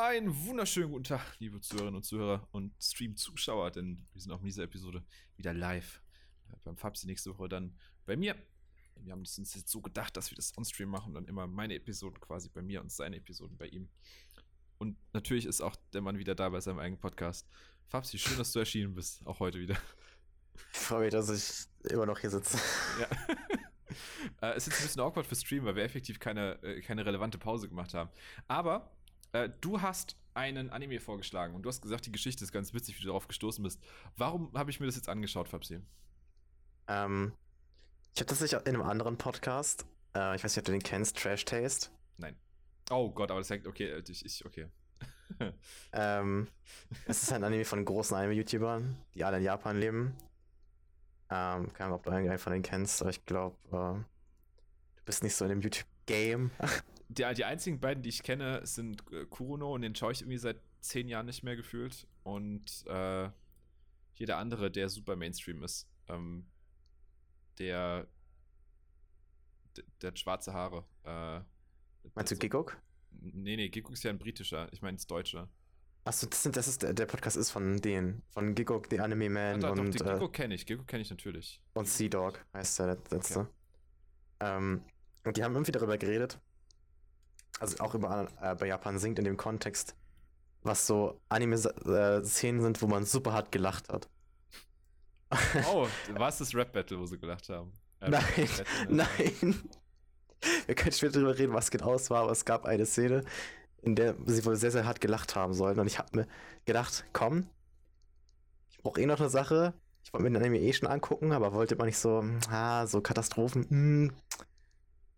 Einen wunderschönen guten Tag, liebe Zuhörerinnen und Zuhörer und Stream-Zuschauer, denn wir sind auch in dieser Episode wieder live. Äh, beim Fabsi nächste Woche dann bei mir. Wir haben uns jetzt so gedacht, dass wir das on-stream machen, dann immer meine Episoden quasi bei mir und seine Episoden bei ihm. Und natürlich ist auch der Mann wieder da bei seinem eigenen Podcast. Fabsi, schön, dass du erschienen bist, auch heute wieder. Ich freue mich, dass ich immer noch hier sitze. Ja. äh, es ist jetzt ein bisschen awkward für Stream, weil wir effektiv keine, äh, keine relevante Pause gemacht haben. Aber äh, du hast einen Anime vorgeschlagen und du hast gesagt, die Geschichte ist ganz witzig, wie du darauf gestoßen bist. Warum habe ich mir das jetzt angeschaut, Fabsi? Ähm, ich habe das nicht in einem anderen Podcast. Äh, ich weiß nicht, ob du den kennst, Trash Taste. Nein. Oh Gott, aber das sagt, okay, äh, ich, ich okay. ähm, es ist ein Anime von großen Anime-YouTubern, die alle in Japan leben. Ähm, keine Ahnung, ob du einen von denen kennst, aber ich glaube, äh, du bist nicht so in dem YouTube-Game. die, die einzigen beiden, die ich kenne, sind äh, Kurono und den schaue ich irgendwie seit zehn Jahren nicht mehr gefühlt. Und äh, jeder andere, der super Mainstream ist. Ähm, der, der, der hat schwarze Haare. Äh, Meinst du so, Gigok? Nee, nee, Gigok ist ja ein britischer. Ich meine, das Deutsche. Achso, das, sind, das ist der Podcast ist von denen, von Gigok, The Anime Man ah, doch, und. Doch, äh, Gigok kenne ich, Gigok kenne ich natürlich. Und Sea Dog heißt der letzte. Okay. Ähm, und die haben irgendwie darüber geredet, also auch über äh, bei Japan singt in dem Kontext, was so Anime-Szenen sind, wo man super hart gelacht hat. Oh, war es das Rap-Battle, wo sie gelacht haben? Äh, nein, Battle, nein. Wir können später darüber reden, was genau es war, aber es gab eine Szene, in der sie wohl sehr, sehr hart gelacht haben sollen. Und ich habe mir gedacht, komm, ich brauche eh noch eine Sache. Ich wollte mir den Anime eh schon angucken, aber wollte man nicht so, ah, so Katastrophen, hm,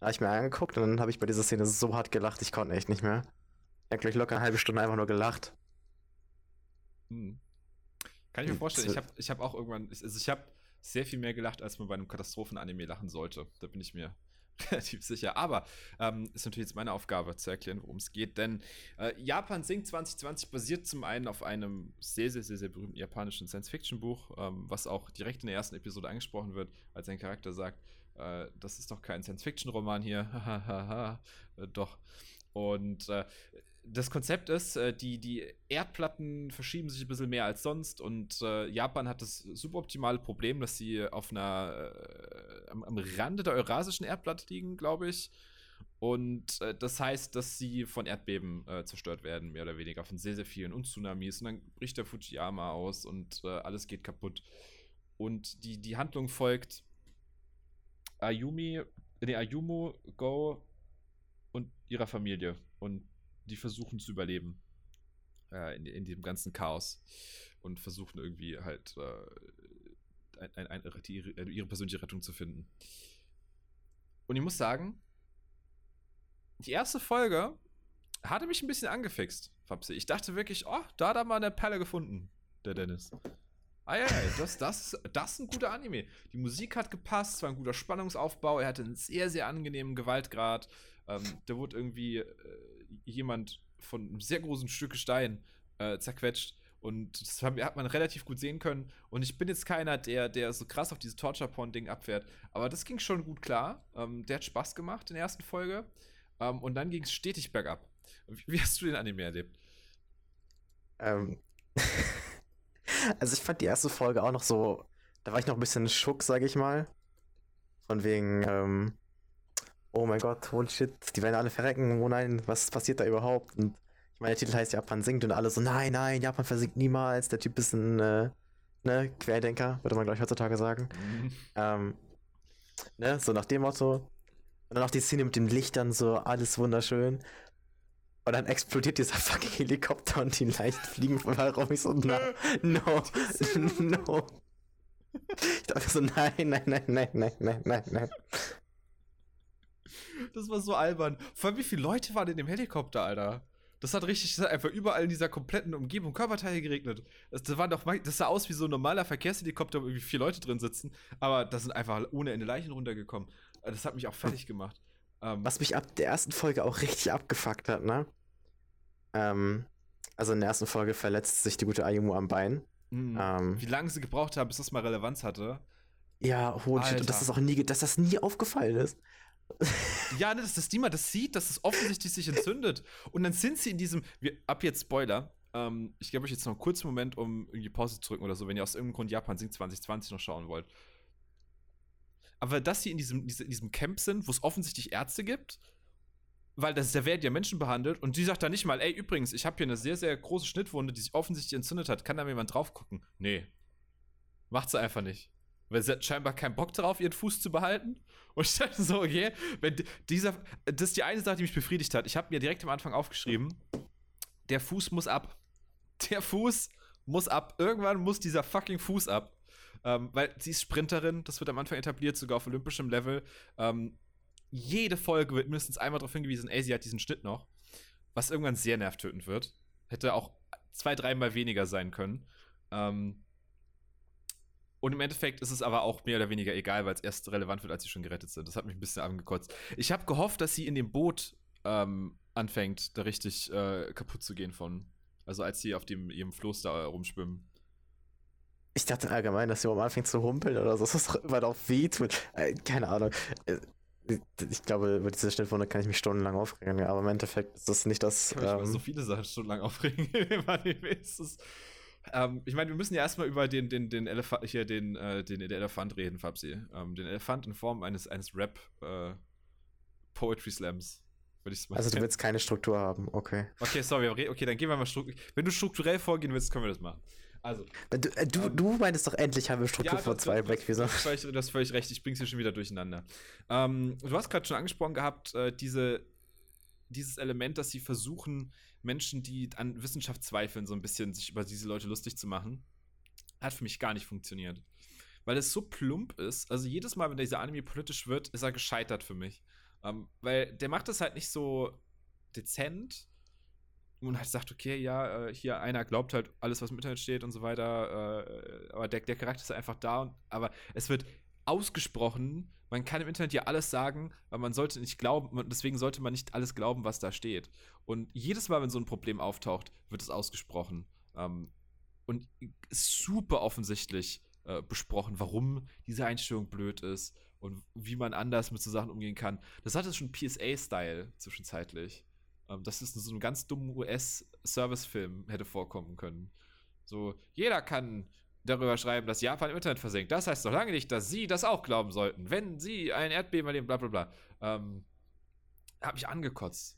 habe ich mir angeguckt und dann habe ich bei dieser Szene so hart gelacht, ich konnte echt nicht mehr. Ich habe gleich locker eine halbe Stunde einfach nur gelacht. Hm. Kann ich mir vorstellen. Ich habe ich hab auch irgendwann, also ich habe sehr viel mehr gelacht, als man bei einem Katastrophen-Anime lachen sollte. Da bin ich mir relativ sicher. Aber ähm, ist natürlich jetzt meine Aufgabe zu erklären, worum es geht. Denn äh, Japan Sing 2020 basiert zum einen auf einem sehr, sehr, sehr, sehr berühmten japanischen Science-Fiction-Buch, ähm, was auch direkt in der ersten Episode angesprochen wird, als ein Charakter sagt, äh, das ist doch kein Science-Fiction-Roman hier. Äh, doch. Und äh, das Konzept ist, äh, die, die Erdplatten verschieben sich ein bisschen mehr als sonst und äh, Japan hat das suboptimale Problem, dass sie auf einer äh, am, am, Rande der eurasischen Erdplatte liegen, glaube ich. Und äh, das heißt, dass sie von Erdbeben äh, zerstört werden, mehr oder weniger, von sehr, sehr vielen und Tsunamis. Und dann bricht der Fujiyama aus und alles geht kaputt. Und die, die Handlung folgt Ayumi, nee, Ayumu, Go und ihrer Familie. Und die versuchen zu überleben. Äh, in, in diesem ganzen Chaos. Und versuchen irgendwie halt äh, ein, ein, ein, die, ihre persönliche Rettung zu finden. Und ich muss sagen, die erste Folge hatte mich ein bisschen angefixt, Fabsi. Ich dachte wirklich, oh, da hat er mal eine Perle gefunden, der Dennis. Ah ja, das, das, das ist ein guter Anime. Die Musik hat gepasst, es war ein guter Spannungsaufbau, er hatte einen sehr, sehr angenehmen Gewaltgrad. Ähm, da wurde irgendwie äh, jemand von einem sehr großen Stück Stein äh, zerquetscht. Und das hat man relativ gut sehen können. Und ich bin jetzt keiner, der, der so krass auf dieses Torture-Porn-Ding abfährt. Aber das ging schon gut klar. Ähm, der hat Spaß gemacht in der ersten Folge. Ähm, und dann ging es stetig bergab. Wie, wie, hast du den Anime erlebt? Ähm. Also ich fand die erste Folge auch noch so, da war ich noch ein bisschen schock, sag ich mal. Von wegen, ähm, oh mein Gott, holy shit, die werden alle verrecken, oh nein, was passiert da überhaupt? Und ich meine, der Titel heißt Japan sinkt und alle so, nein, nein, Japan versinkt niemals, der Typ ist ein, äh, ne, Querdenker, würde man gleich heutzutage sagen. Mhm. Ähm, ne, so nach dem Motto. Und dann auch die Szene mit den Lichtern, so alles wunderschön. Und dann explodiert dieser fucking Helikopter und die leicht fliegen von rum. Ich so, no, no, no. Ich dachte so, nein, nein, nein, nein, nein, nein, nein, nein. Das war so albern. Vor allem, wie viele Leute waren in dem Helikopter, Alter? Das hat richtig, das hat einfach überall in dieser kompletten Umgebung Körperteile geregnet. Das, das, war doch, das sah aus wie so ein normaler Verkehrshelikopter, wo irgendwie vier Leute drin sitzen. Aber da sind einfach ohne Ende Leichen runtergekommen. Das hat mich auch fertig gemacht. Ähm, Was mich ab der ersten Folge auch richtig abgefuckt hat, ne? Ähm, also in der ersten Folge verletzt sich die gute Ayumu am Bein. Mhm. Ähm, Wie lange sie gebraucht haben, bis das mal Relevanz hatte. Ja, holy shit. Und dass das auch nie, dass das nie aufgefallen ist. ja, ne, dass das niemand das sieht, dass es offensichtlich sich entzündet. Und dann sind sie in diesem, wir, ab jetzt Spoiler, ähm, ich gebe euch jetzt noch einen kurzen Moment, um irgendwie Pause zu drücken oder so, wenn ihr aus irgendeinem Grund Japan Sing 2020 noch schauen wollt. Aber dass sie in diesem, in diesem Camp sind, wo es offensichtlich Ärzte gibt, weil das, da werden ja Menschen behandelt und die sagt dann nicht mal, ey, übrigens, ich habe hier eine sehr, sehr große Schnittwunde, die sich offensichtlich entzündet hat, kann da jemand drauf gucken? Nee. Macht sie einfach nicht. Weil sie hat scheinbar keinen Bock darauf, ihren Fuß zu behalten. Und ich dachte so, okay, wenn dieser, das ist die eine Sache, die mich befriedigt hat. Ich habe mir direkt am Anfang aufgeschrieben, der Fuß muss ab. Der Fuß muss ab. Irgendwann muss dieser fucking Fuß ab. Ähm, weil sie ist Sprinterin, das wird am Anfang etabliert, sogar auf olympischem Level. Ähm, jede Folge wird mindestens einmal darauf hingewiesen, ey, sie hat diesen Schnitt noch. Was irgendwann sehr nervtötend wird. Hätte auch zwei, dreimal weniger sein können. Ähm, und im Endeffekt ist es aber auch mehr oder weniger egal, weil es erst relevant wird, als sie schon gerettet sind. Das hat mich ein bisschen angekotzt. Ich habe gehofft, dass sie in dem Boot ähm, anfängt, da richtig äh, kaputt zu gehen von. Also als sie auf dem, ihrem Floß da rumschwimmen. Ich dachte allgemein, dass sie am anfängt zu humpeln oder so, das war doch wehtut. Äh, keine Ahnung. Ich glaube, über diese Schnittwunde kann ich mich stundenlang aufregen, aber im Endeffekt ist das nicht das. Ich ähm, so viele Sachen stundenlang aufregen. ähm, ich meine, wir müssen ja erstmal über den, den, den Elefant, hier den, äh, den, den Elefant reden, Fabsi. Ähm, den Elefant in Form eines, eines Rap äh, Poetry Slams. Also du willst keine Struktur haben, okay. Okay, sorry, okay, dann gehen wir mal strukturell. Wenn du strukturell vorgehen willst, können wir das machen. Also. Du, äh, du, ähm, du meinst doch endlich haben wir Struktur ja, vor zwei Black Wieso? Du hast völlig recht, ich bring's hier schon wieder durcheinander. Ähm, du hast gerade schon angesprochen gehabt, äh, diese, dieses Element, dass sie versuchen, Menschen, die an Wissenschaft zweifeln, so ein bisschen sich über diese Leute lustig zu machen, hat für mich gar nicht funktioniert. Weil es so plump ist. Also jedes Mal, wenn dieser Anime politisch wird, ist er gescheitert für mich. Ähm, weil der macht das halt nicht so dezent, und halt sagt, okay, ja, äh, hier einer glaubt halt alles, was im Internet steht und so weiter, äh, aber der, der Charakter ist einfach da, und, aber es wird ausgesprochen, man kann im Internet ja alles sagen, aber man sollte nicht glauben, deswegen sollte man nicht alles glauben, was da steht. Und jedes Mal, wenn so ein Problem auftaucht, wird es ausgesprochen. Ähm, und super offensichtlich äh, besprochen, warum diese Einstellung blöd ist und wie man anders mit so Sachen umgehen kann. Das hat es schon PSA-Style zwischenzeitlich. Ähm, dass es in so einem ganz dummen US-Service-Film hätte vorkommen können. So, jeder kann darüber schreiben, dass Japan im Internet versinkt. Das heißt doch lange nicht, dass Sie das auch glauben sollten. Wenn Sie ein Erdbeben erleben, bla bla bla. Ähm, hab mich angekotzt.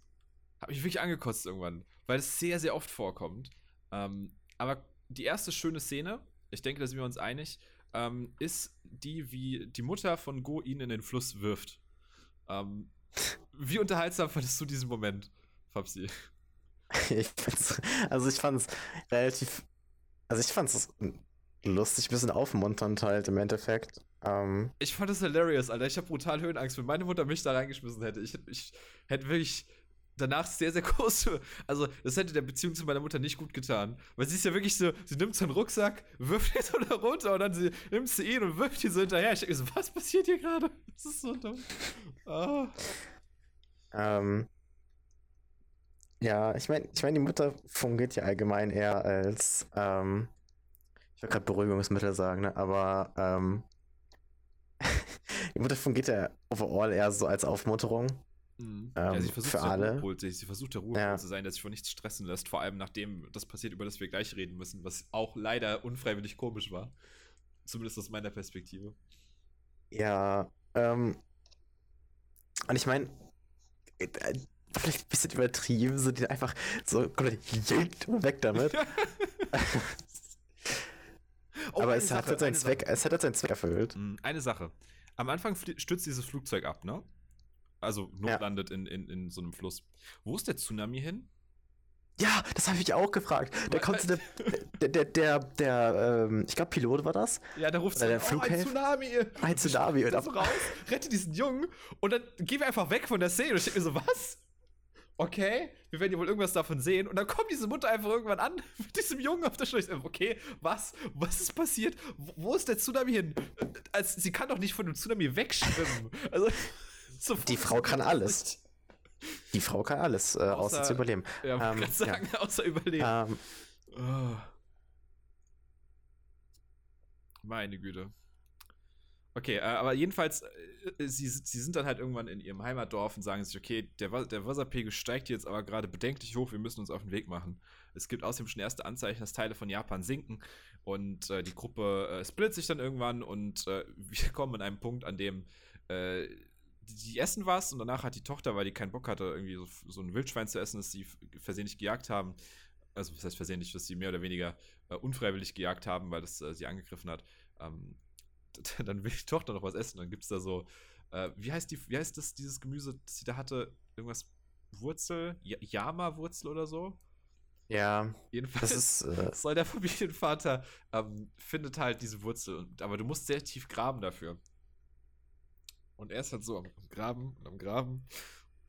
Hab mich wirklich angekotzt irgendwann, weil es sehr, sehr oft vorkommt. Ähm, aber die erste schöne Szene, ich denke, da sind wir uns einig, ähm, ist die, wie die Mutter von Go ihn in den Fluss wirft. Ähm, wie unterhaltsam fandest du diesen Moment? Fabsi. Ich fand's, also ich fand's relativ, also ich fand's lustig, ein bisschen aufmunternd halt im Endeffekt. Ähm, ich fand es hilarious, Alter. Ich habe brutal Höhenangst, wenn meine Mutter mich da reingeschmissen hätte. Ich, ich hätte wirklich danach sehr, sehr große. Also, das hätte der Beziehung zu meiner Mutter nicht gut getan. Weil sie ist ja wirklich so, sie nimmt so einen Rucksack, wirft ihn so da runter und dann sie, nimmt sie ihn und wirft ihn so hinterher. Ich denke so, was passiert hier gerade? Das ist so dumm. Oh. Ähm, ja, ich meine, ich mein, die Mutter fungiert ja allgemein eher als, ähm, ich will gerade Beruhigungsmittel sagen, ne? aber ähm, die Mutter fungiert ja overall eher so als Aufmunterung. Mhm. Ähm, ja, sie versucht für alle. Ruhepol, sie versucht der Ruhepol ja. zu sein, der sich vor nichts stressen lässt, vor allem nachdem das passiert, über das wir gleich reden müssen, was auch leider unfreiwillig komisch war. Zumindest aus meiner Perspektive. Ja, ähm, und ich meine, äh, vielleicht ein bisschen übertrieben, so die einfach so komplett weg damit. oh, Aber es Sache, hat seinen Zweck, es hat seinen Zweck erfüllt. Hm, eine Sache. Am Anfang stürzt dieses Flugzeug ab, ne? Also notlandet ja. in, in, in so einem Fluss. Wo ist der Tsunami hin? Ja, das habe ich auch gefragt. Der konnte der, der, der, der, der ähm, ich glaube, Pilot war das. Ja, der ruft so, der oh, ein Tsunami. Ein Tsunami. Und so raus, rette diesen Jungen und dann gehen wir einfach weg von der Szene. Und ich denke mir so, was? Okay, wir werden ja wohl irgendwas davon sehen. Und dann kommt diese Mutter einfach irgendwann an mit diesem Jungen auf der Schulter. Okay, was? Was ist passiert? Wo, ist der Tsunami hin? Also, sie kann doch nicht von dem Tsunami wegschwimmen. Also, so Die Frau kann alles. Die Frau kann alles, äh, außer, außer, zu überleben. Ja, ähm, sagen, ja. außer überleben. Ähm, oh. Meine Güte. Okay, äh, aber jedenfalls, äh, sie, sie sind dann halt irgendwann in ihrem Heimatdorf und sagen sich, okay, der, der Wasserpegel steigt jetzt aber gerade bedenklich hoch, wir müssen uns auf den Weg machen. Es gibt außerdem schon erste Anzeichen, dass Teile von Japan sinken und äh, die Gruppe äh, splittet sich dann irgendwann und äh, wir kommen an einem Punkt, an dem äh, die, essen was und danach hat die Tochter, weil die keinen Bock hatte, irgendwie so, so ein Wildschwein zu essen, das sie versehentlich gejagt haben, also das heißt versehentlich, dass sie mehr oder weniger unfreiwillig gejagt haben, weil das sie angegriffen hat, ähm, dann will die Tochter noch was essen. Dann gibt es da so, äh, wie heißt die, wie heißt das, dieses Gemüse, das sie da hatte? Irgendwas Wurzel, Yama-Wurzel oder so? Ja. Jedenfalls ist, äh... soll der Familienvater ähm, findet halt diese Wurzel, und, aber du musst sehr tief graben dafür. Und er ist halt so am, am Graben und am Graben.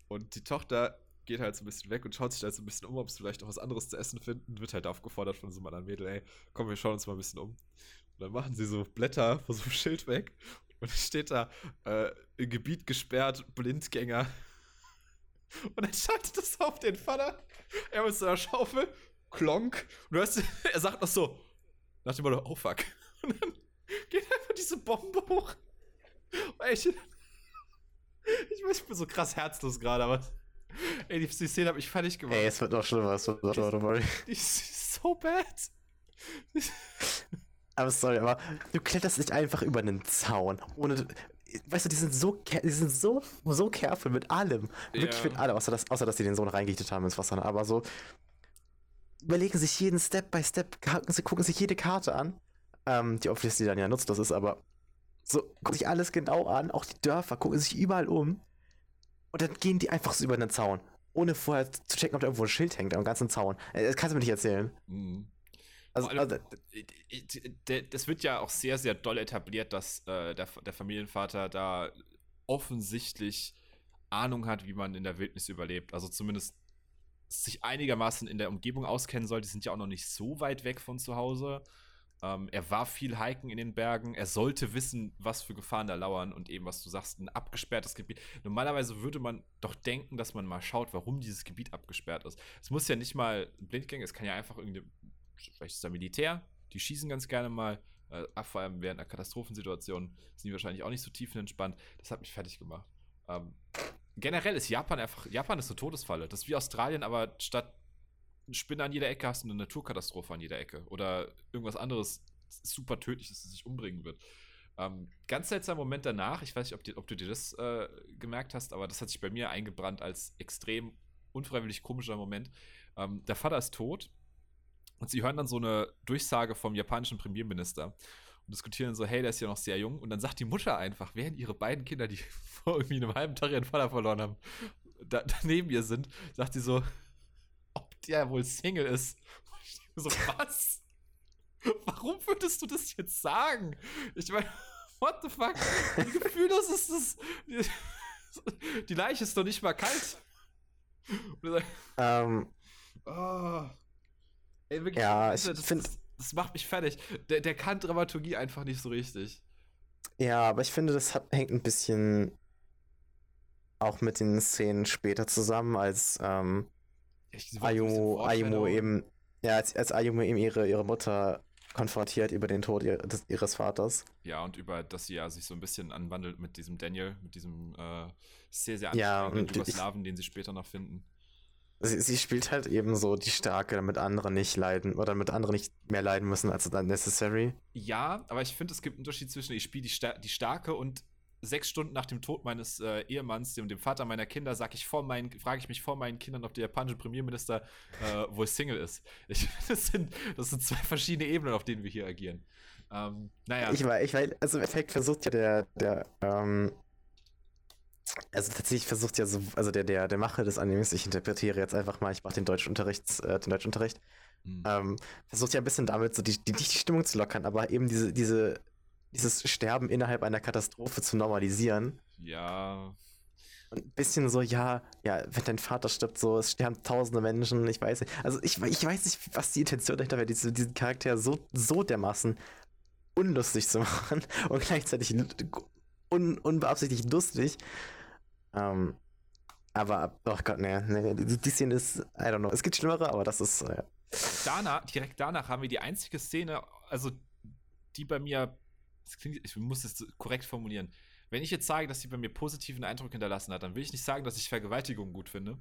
Und die Tochter geht halt so ein bisschen weg und schaut sich halt so ein bisschen um, ob sie vielleicht noch was anderes zu essen finden. Wird halt aufgefordert von so einem anderen Mädel, ey, komm, wir schauen uns mal ein bisschen um. Und dann machen sie so Blätter von so einem Schild weg. Und dann steht da, äh, Gebiet gesperrt, Blindgänger. Und dann schaltet das auf den Vater. Er mit so einer Schaufel, klonk. Und du hörst, er sagt noch so, nach dem Motto, oh fuck. Und dann geht einfach diese Bombe hoch. Ey, ich, ich weiß, ich bin so krass herzlos gerade, aber ey, die, die Szene hat mich fertig gemacht. Ey, es wird noch schlimmer, es wird noch schlimmer, Die ist so bad. Aber sorry, aber du kletterst nicht einfach über einen Zaun. Ohne. Weißt du, die sind so, die sind so, so careful mit allem. Wirklich ja. mit allem, außer dass, außer dass die den Sohn reingerichtet haben ins Wasser. Aber so. Überlegen sich jeden Step by Step, gucken, gucken sich jede Karte an. Ähm, die obviously dann ja nutzlos ist, aber so, gucken sich alles genau an, auch die Dörfer, gucken sich überall um. Und dann gehen die einfach so über den Zaun. Ohne vorher zu checken, ob da irgendwo ein Schild hängt am ganzen Zaun. Äh, das kannst du mir nicht erzählen. Mhm. Also, also, das wird ja auch sehr, sehr doll etabliert, dass äh, der, der Familienvater da offensichtlich Ahnung hat, wie man in der Wildnis überlebt. Also zumindest sich einigermaßen in der Umgebung auskennen soll. Die sind ja auch noch nicht so weit weg von zu Hause. Ähm, er war viel hiken in den Bergen. Er sollte wissen, was für Gefahren da lauern und eben, was du sagst, ein abgesperrtes Gebiet. Normalerweise würde man doch denken, dass man mal schaut, warum dieses Gebiet abgesperrt ist. Es muss ja nicht mal Blindgänger, es kann ja einfach irgendeine vielleicht ist da Militär, die schießen ganz gerne mal. Äh, vor allem während einer Katastrophensituation sind die wahrscheinlich auch nicht so tiefenentspannt. Das hat mich fertig gemacht. Ähm, generell ist Japan einfach, Japan ist eine Todesfalle. Das ist wie Australien, aber statt Spinne an jeder Ecke hast du eine Naturkatastrophe an jeder Ecke. Oder irgendwas anderes super tödlich, dass es sich umbringen wird. Ähm, ganz seltsamer Moment danach, ich weiß nicht, ob, die, ob du dir das äh, gemerkt hast, aber das hat sich bei mir eingebrannt als extrem unfreiwillig komischer Moment. Ähm, der Vater ist tot und sie hören dann so eine Durchsage vom japanischen Premierminister und diskutieren so, hey, der ist ja noch sehr jung. Und dann sagt die Mutter einfach, während ihre beiden Kinder, die vor irgendwie einem halben Tag ihren Vater verloren haben, da, neben ihr sind, sagt sie so, ob der wohl Single ist. Und ich denke so, was? Warum würdest du das jetzt sagen? Ich meine, what the fuck? Wie gefühllos ist das? Die Leiche ist doch nicht mal kalt. Ähm. Oh. Ey, wirklich, ja, ich finde. Das, das, macht mich fertig. Der, der kann Dramaturgie einfach nicht so richtig. Ja, aber ich finde, das hat, hängt ein bisschen auch mit den Szenen später zusammen, als ähm, Ayumu, Ayumu eben, ja, als, als Ayumu eben ihre, ihre Mutter konfrontiert über den Tod ihr, des, ihres Vaters. Ja, und über, dass sie ja sich so ein bisschen anwandelt mit diesem Daniel, mit diesem äh, sehr, sehr anstrengenden ja, Jugoslawen, den sie später noch finden. Sie, sie, spielt halt eben so die Starke, damit andere nicht leiden oder damit andere nicht mehr leiden müssen als dann necessary. Ja, aber ich finde, es gibt einen Unterschied zwischen ich spiele die, Star die Starke und sechs Stunden nach dem Tod meines äh, Ehemanns, dem, dem Vater meiner Kinder, sage ich vor meinen, frage ich mich vor meinen Kindern, ob der japanische Premierminister äh, wohl Single ist. Ich, das, sind, das sind zwei verschiedene Ebenen, auf denen wir hier agieren. Ähm, naja. Ich weiß, ich weiß, also im Effekt versucht ja der, der ähm, also tatsächlich versucht ja so, also der, der, der Macher des Animes, ich interpretiere jetzt einfach mal, ich mache den Deutschunterricht, äh, den Deutschunterricht, mhm. ähm, versucht ja ein bisschen damit so die, die, die Stimmung zu lockern, aber eben diese, diese, dieses Sterben innerhalb einer Katastrophe zu normalisieren. Ja. Und ein bisschen so, ja, ja, wenn dein Vater stirbt, so, es sterben tausende Menschen, ich weiß nicht. Also ich, ich weiß nicht, was die Intention dahinter wäre, diese, diesen Charakter so, so dermaßen unlustig zu machen und gleichzeitig un, unbeabsichtigt lustig. Ähm, aber, oh Gott, nee, nee, die, die Szene ist, I don't know. Es gibt schlimmere, aber das ist. Äh, danach, direkt danach haben wir die einzige Szene, also die bei mir klingt, ich muss es korrekt formulieren. Wenn ich jetzt sage, dass sie bei mir positiven Eindruck hinterlassen hat, dann will ich nicht sagen, dass ich Vergewaltigung gut finde.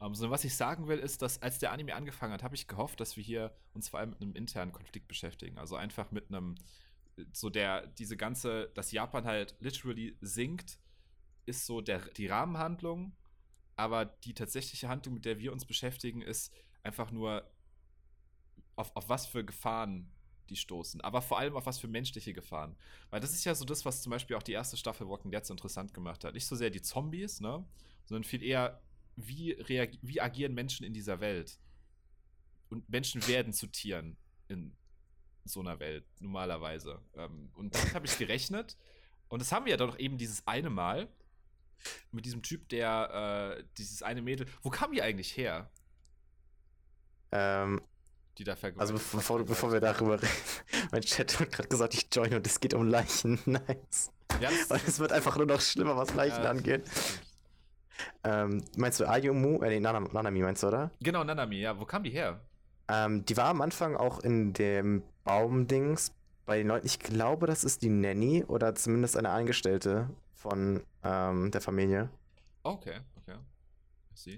Ähm, sondern was ich sagen will, ist, dass als der Anime angefangen hat, habe ich gehofft, dass wir hier uns vor allem mit einem internen Konflikt beschäftigen. Also einfach mit einem, so der, diese ganze, dass Japan halt literally sinkt, ist so der, die Rahmenhandlung. Aber die tatsächliche Handlung, mit der wir uns beschäftigen, ist einfach nur, auf, auf was für Gefahren die stoßen. Aber vor allem auf was für menschliche Gefahren. Weil das ist ja so das, was zum Beispiel auch die erste Staffel Walking Dead so interessant gemacht hat. Nicht so sehr die Zombies, ne? Sondern viel eher, wie, wie agieren Menschen in dieser Welt? Und Menschen werden zu Tieren in so einer Welt, normalerweise. Ähm, und damit habe ich gerechnet. Und das haben wir ja doch eben dieses eine Mal mit diesem Typ, der äh, dieses eine Mädel. Wo kam die eigentlich her? Ähm, die da Also bevor, bevor wir darüber reden, mein Chat hat gerade gesagt, ich join und es geht um Leichen. Nice. Ja, und es wird einfach nur noch schlimmer, was Leichen ja, angeht. Ähm, meinst du Ayumu? Äh, nee, Nanami meinst du, oder? Genau, Nanami, ja. Wo kam die her? Ähm, die war am Anfang auch in dem Baumdings bei den Leuten. Ich glaube, das ist die Nanny oder zumindest eine Angestellte von ähm, der Familie. Okay, okay.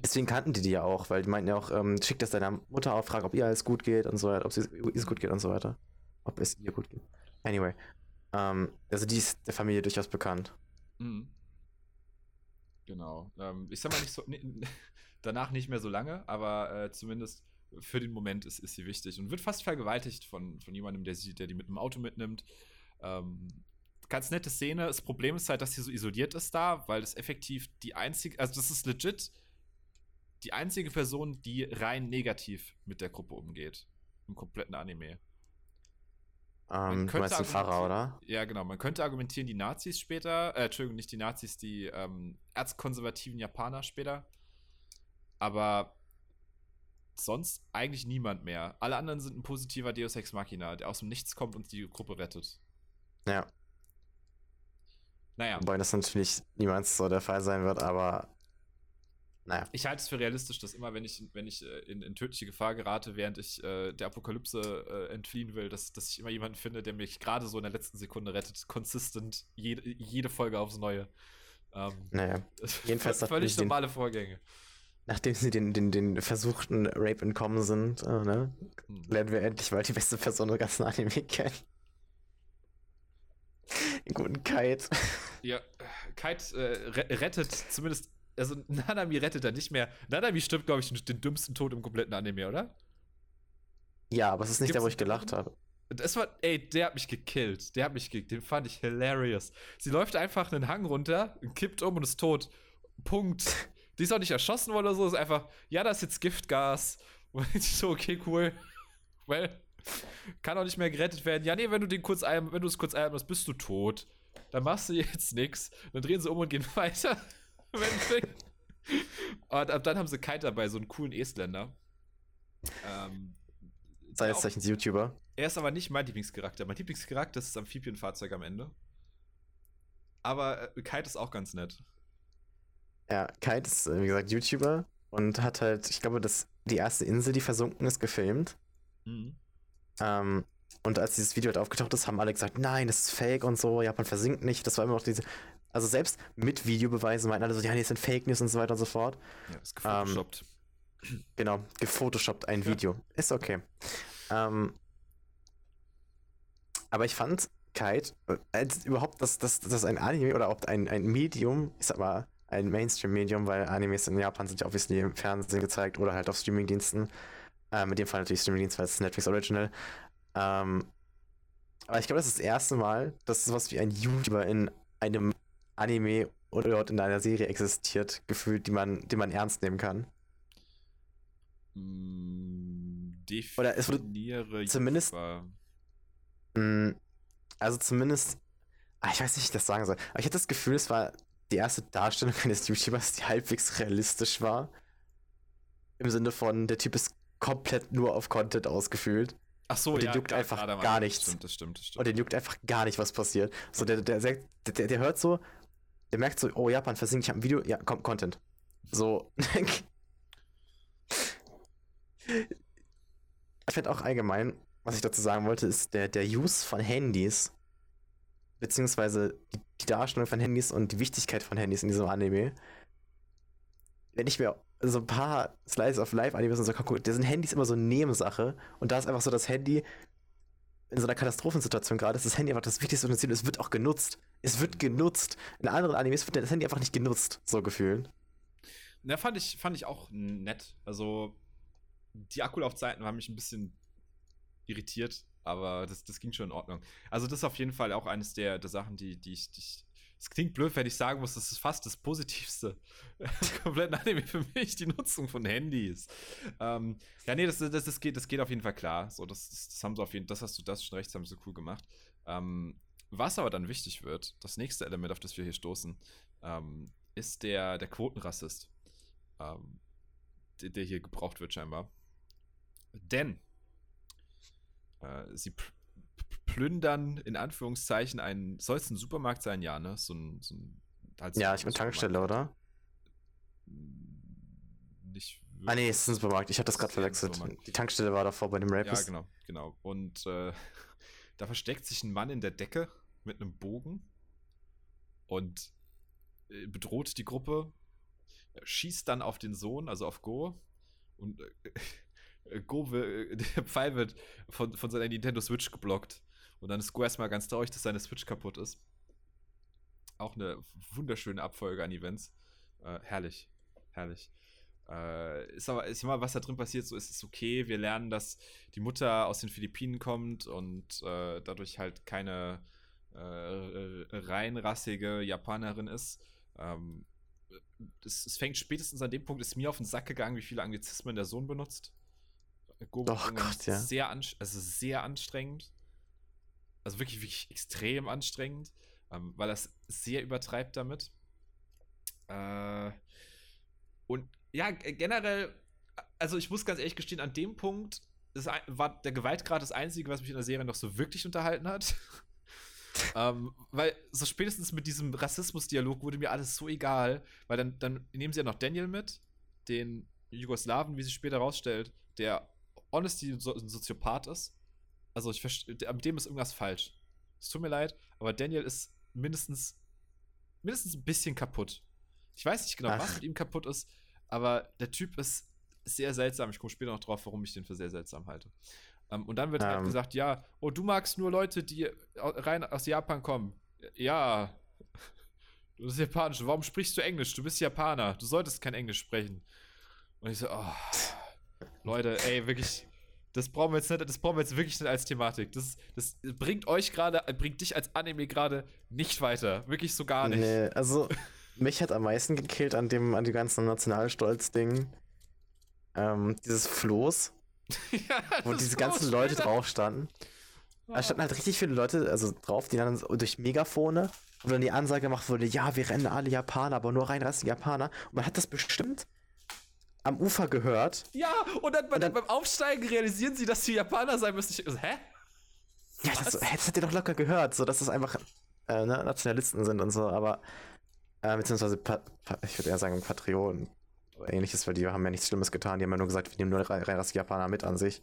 Deswegen kannten die die ja auch, weil die meinten ja auch, ähm, schick das deiner Mutter auf, frag, ob ihr alles gut geht und so weiter, ob es ihr gut geht und so weiter. Ob es ihr gut geht. Anyway. Ähm, also die ist der Familie durchaus bekannt. Mhm. Genau. Ähm, ich sag mal nicht so, danach nicht mehr so lange, aber äh, zumindest für den Moment ist, ist sie wichtig und wird fast vergewaltigt von, von jemandem, der sie, der die mit dem Auto mitnimmt. Ähm, ganz nette Szene. Das Problem ist halt, dass sie so isoliert ist da, weil das effektiv die einzige, also das ist legit die einzige Person, die rein negativ mit der Gruppe umgeht. Im kompletten Anime. Ähm, du meinst den Pfarrer, oder? Ja, genau. Man könnte argumentieren, die Nazis später, äh, Entschuldigung, nicht die Nazis, die ähm, erzkonservativen Japaner später. Aber sonst eigentlich niemand mehr. Alle anderen sind ein positiver Deus Ex Machina, der aus dem Nichts kommt und die Gruppe rettet. Ja. Naja. Wobei das natürlich niemals so der Fall sein wird, aber naja. Ich halte es für realistisch, dass immer, wenn ich, wenn ich äh, in, in tödliche Gefahr gerate, während ich äh, der Apokalypse äh, entfliehen will, dass, dass ich immer jemanden finde, der mich gerade so in der letzten Sekunde rettet. Consistent, jede, jede Folge aufs Neue. Ähm, naja. Jedenfalls völlig normale Vorgänge. Nachdem sie den, den, den versuchten Rape entkommen sind, äh, ne, hm. lernen wir endlich mal die beste Person der ganzen Anime kennen. Den guten Kite. Ja, Kite äh, rettet zumindest also Nanami rettet er nicht mehr. Nanami stirbt, glaube ich, den dümmsten Tod im kompletten Anime, oder? Ja, aber es ist nicht Gibt's der, wo ich gelacht habe. Das war, ey, der hat mich gekillt. Der hat mich gekillt. Den fand ich hilarious. Sie läuft einfach einen Hang runter, kippt um und ist tot. Punkt. Die ist auch nicht erschossen worden oder so. Ist einfach, ja, da ist jetzt Giftgas. Und ich so, okay, cool. Well, kann auch nicht mehr gerettet werden. Ja, nee, wenn du den kurz ein, wenn du es kurz einatmest, bist du tot. Dann machst du jetzt nichts. Dann drehen sie um und gehen weiter. Und ab dann haben sie Kite dabei, so einen coolen Estländer. Ähm, Zeichens YouTuber. Er ist aber nicht mein Lieblingscharakter. Mein Lieblingscharakter ist das Amphibienfahrzeug am Ende. Aber äh, Kite ist auch ganz nett. Ja, Kite ist, wie gesagt, YouTuber und hat halt, ich glaube, das, die erste Insel, die versunken ist, gefilmt. Mhm. Ähm, und als dieses Video halt aufgetaucht ist, haben alle gesagt, nein, das ist fake und so, Japan versinkt nicht. Das war immer noch diese also selbst mit Videobeweisen meinten alle so, ja, nee, das sind Fake News und so weiter und so fort. Ja, ist gefotoshoppt. Ähm, genau, gefotoshoppt ein ja. Video. Ist okay. Ähm, aber ich fand Kite, als überhaupt, dass das, das ein Anime oder auch ein, ein Medium, ist aber ein Mainstream-Medium, weil Animes in Japan sind ja obviously im Fernsehen gezeigt oder halt auf Streamingdiensten. Ähm, in dem Fall natürlich Streamingdienst, weil es ist Netflix Original. Ähm, aber ich glaube, das ist das erste Mal, dass sowas wie ein YouTuber in einem Anime oder dort in einer Serie existiert, gefühlt, die man, die man ernst nehmen kann. Mm, oder es wurde zumindest. Mh, mm, also zumindest. Ah, ich weiß nicht, wie ich das sagen soll. Aber ich hatte das Gefühl, es war die erste Darstellung eines YouTubers, die halbwegs realistisch war. Im Sinne von, der Typ ist komplett nur auf Content ausgefühlt. Ach so, und den ja, juckt einfach gar nichts. Das stimmt, das stimmt, das stimmt. Und den juckt einfach gar nicht, was passiert. So, der, der, der, der, hört so, der merkt so, oh, Japan versinkt, ich habe ein Video, ja, komm, Content. So. ich finde auch allgemein, was ich dazu sagen wollte, ist der, der Use von Handys beziehungsweise die, Darstellung von Handys und die Wichtigkeit von Handys in diesem Anime. Wenn ich mir so ein paar Slices of Life Animes und so gucke, da sind Handys immer so eine Nebensache und da ist einfach so das Handy in so einer Katastrophensituation gerade ist das Handy einfach das wichtigste und es wird auch genutzt. Es wird genutzt. In anderen Animes wird das Handy einfach nicht genutzt, so gefühlt. Na, fand ich, fand ich auch nett. Also, die Akkulaufzeiten haben mich ein bisschen irritiert, aber das, das ging schon in Ordnung. Also, das ist auf jeden Fall auch eines der, der Sachen, die, die ich, die es klingt blöd, wenn ich sagen muss, das ist fast das Positivste kompletten Anime für mich, die Nutzung von Handys. Ähm, ja, nee, das, das, das, geht, das geht auf jeden Fall klar. So, das, das, haben sie auf jeden das hast du das schon recht, das haben sie cool gemacht. Ähm, was aber dann wichtig wird, das nächste Element, auf das wir hier stoßen, ähm, ist der, der Quotenrassist, ähm, der, der, hier gebraucht wird scheinbar. Denn äh, sie plündern in Anführungszeichen einen, soll es ein Supermarkt sein? Ja, ne? So ein, so ein halt Ja, ich bin Tankstelle, oder? Nicht ah, nee, es ist ein Supermarkt. Ich hatte das gerade verwechselt. Die Tankstelle war davor bei dem Rapist. Ja, genau, genau. Und äh, da versteckt sich ein Mann in der Decke mit einem Bogen und äh, bedroht die Gruppe, schießt dann auf den Sohn, also auf Go und äh, Go will, der Pfeil wird von, von seiner Nintendo Switch geblockt. Und dann ist Go erstmal ganz traurig, dass seine Switch kaputt ist. Auch eine wunderschöne Abfolge an Events. Äh, herrlich. Herrlich. Äh, ist aber, ist immer, was da drin passiert, so ist es okay. Wir lernen, dass die Mutter aus den Philippinen kommt und äh, dadurch halt keine äh, reinrassige Japanerin ist. Ähm, es, fängt spätestens an dem Punkt, ist mir auf den Sack gegangen, wie viele Anglizismen der Sohn benutzt. Gobo oh Gott, ja. Sehr, also sehr anstrengend. Also wirklich, wirklich extrem anstrengend, ähm, weil das sehr übertreibt damit. Äh, und ja, generell, also ich muss ganz ehrlich gestehen, an dem Punkt ist, war der Gewaltgrad das Einzige, was mich in der Serie noch so wirklich unterhalten hat. ähm, weil so spätestens mit diesem Rassismus-Dialog wurde mir alles so egal, weil dann, dann nehmen sie ja noch Daniel mit, den Jugoslawen, wie sich später rausstellt, der honestly ein Soziopath ist also ich verstehe, mit dem ist irgendwas falsch. Es tut mir leid, aber Daniel ist mindestens, mindestens ein bisschen kaputt. Ich weiß nicht genau, Ach. was mit ihm kaputt ist, aber der Typ ist sehr seltsam. Ich komme später noch drauf, warum ich den für sehr seltsam halte. Um, ähm, und dann wird um. halt ähm. gesagt, ja, oh, du magst nur Leute, die rein aus Japan kommen. Ja, du bist Japanisch. Warum sprichst du Englisch? Du bist Japaner. Du solltest kein Englisch sprechen. Und ich so, oh, Leute, ey, wirklich, das brauchen wir jetzt nicht, das brauchen wir jetzt wirklich nicht als Thematik. Das, das bringt euch gerade, bringt dich als Anime gerade nicht weiter. Wirklich so gar nicht. Nee, also mich hat am meisten gekillt an dem, an dem ganzen Nationalstolz-Ding. Ähm, dieses Floß. ja, wo diese Floß ganzen Leute drauf standen. Da standen halt richtig viele Leute also drauf, die dann durch Megafone, wo dann die Ansage gemacht wurde, ja, wir rennen alle Japaner, aber nur rein reinrassige Japaner. Und man hat das bestimmt am Ufer gehört. Ja, und dann, und dann, beim Aufsteigen realisieren sie, dass sie Japaner sein müssen. Ich, hä? Ja, das, das hättet ihr doch locker gehört, so dass das einfach äh, ne, Nationalisten sind und so, aber äh, beziehungsweise pa ich würde eher sagen Patrioten oder ähnliches, weil die haben ja nichts Schlimmes getan, die haben ja nur gesagt, wir nehmen nur reinrassige Japaner mit an sich.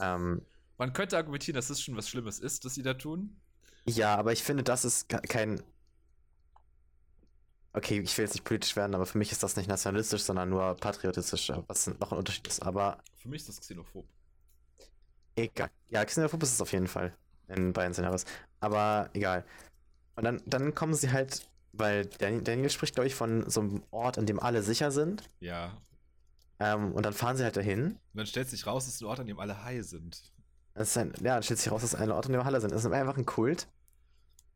Ähm, Man könnte argumentieren, dass das schon was Schlimmes ist, dass sie da tun. Ja, aber ich finde, das ist kein okay, ich will jetzt nicht politisch werden, aber für mich ist das nicht nationalistisch, sondern nur patriotistisch, was noch ein Unterschied ist. Aber. Für mich ist das xenophob. Egal. Ja, xenophob ist es auf jeden Fall. In beiden Szenarios. Aber egal. Und dann, dann kommen sie halt, weil Daniel, spricht, glaube ich, von so einem Ort, an dem alle sicher sind. Ja. Ähm, und dann fahren sie halt dahin. Und dann stellt sich raus, es ist ein Ort, an dem alle high sind. Das ist ein, ja, dann stellt sich raus, dass es ein Ort, an dem alle sind. Das ist einfach ein Kult.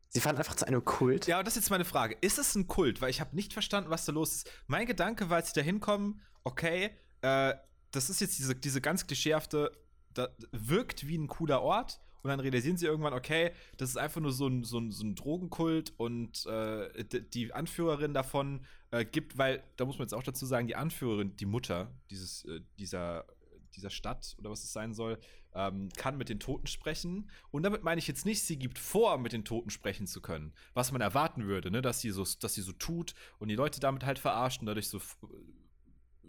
Sie fahren einfach zu einem Kult. Ja, und das ist jetzt meine Frage. Ist es ein Kult? Weil ich habe nicht verstanden, was da los ist. Mein Gedanke war, als sie da hinkommen, okay, äh, das ist jetzt diese, diese ganz klischeehafte, da wirkt wie ein cooler Ort. Und dann realisieren sie irgendwann, okay, das ist einfach nur so ein, so ein, so ein Drogenkult und äh, die Anführerin davon äh, gibt, weil, da muss man jetzt auch dazu sagen, die Anführerin, die Mutter dieses, äh, dieser, dieser Stadt oder was es sein soll, ähm, kann mit den Toten sprechen. Und damit meine ich jetzt nicht, sie gibt vor, mit den Toten sprechen zu können. Was man erwarten würde, ne? dass, sie so, dass sie so tut und die Leute damit halt verarscht und dadurch so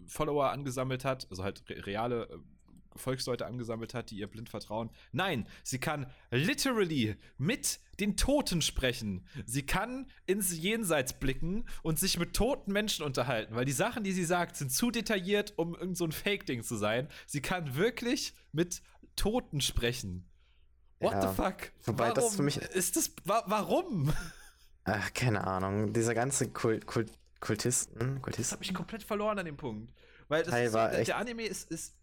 Follower angesammelt hat, also halt re reale äh, Volksleute angesammelt hat, die ihr blind vertrauen. Nein, sie kann literally mit den Toten sprechen. Sie kann ins Jenseits blicken und sich mit toten Menschen unterhalten, weil die Sachen, die sie sagt, sind zu detailliert, um irgend so ein Fake-Ding zu sein. Sie kann wirklich mit Toten sprechen. What ja, the fuck? Wobei warum das für mich ist das wa warum? Ach, keine Ahnung. Dieser ganze Kult, Kult, Kultisten, Kultisten. Das hat mich komplett verloren an dem Punkt. Weil das ist der, der Anime ist, ist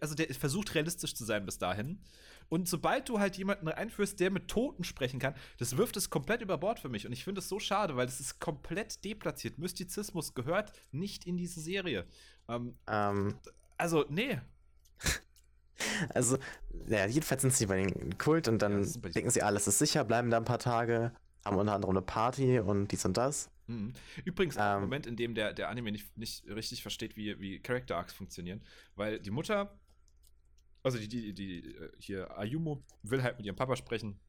also der versucht realistisch zu sein bis dahin. Und sobald du halt jemanden einführst, der mit Toten sprechen kann, das wirft es komplett über Bord für mich. Und ich finde es so schade, weil es ist komplett deplatziert. Mystizismus gehört nicht in diese Serie. Ähm, ähm. Also, nee. Also, ja, jedenfalls sind sie bei den Kult und dann ja, denken sie, alles ist sicher, bleiben da ein paar Tage, haben unter anderem eine Party und dies und das. Mhm. Übrigens, ähm, ein Moment, in dem der, der Anime nicht, nicht richtig versteht, wie, wie Character Arcs funktionieren. Weil die Mutter, also die, die, die äh, hier, Ayumu, will halt mit ihrem Papa sprechen.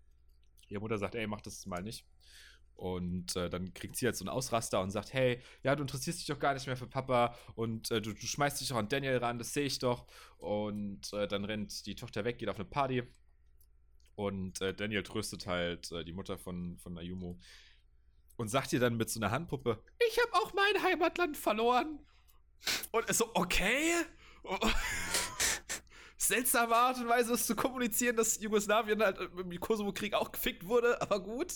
Ihre Mutter sagt, ey, mach das mal nicht. Und äh, dann kriegt sie halt so einen Ausraster und sagt, hey, ja, du interessierst dich doch gar nicht mehr für Papa und äh, du, du, schmeißt dich doch an Daniel ran, das sehe ich doch. Und äh, dann rennt die Tochter weg, geht auf eine Party. Und äh, Daniel tröstet halt äh, die Mutter von, von Ayumu und sagt ihr dann mit so einer Handpuppe, ich habe auch mein Heimatland verloren. Und ist so, okay. Seltsame Art und Weise, es zu kommunizieren, dass Jugoslawien halt im Kosovo-Krieg auch gefickt wurde, aber gut.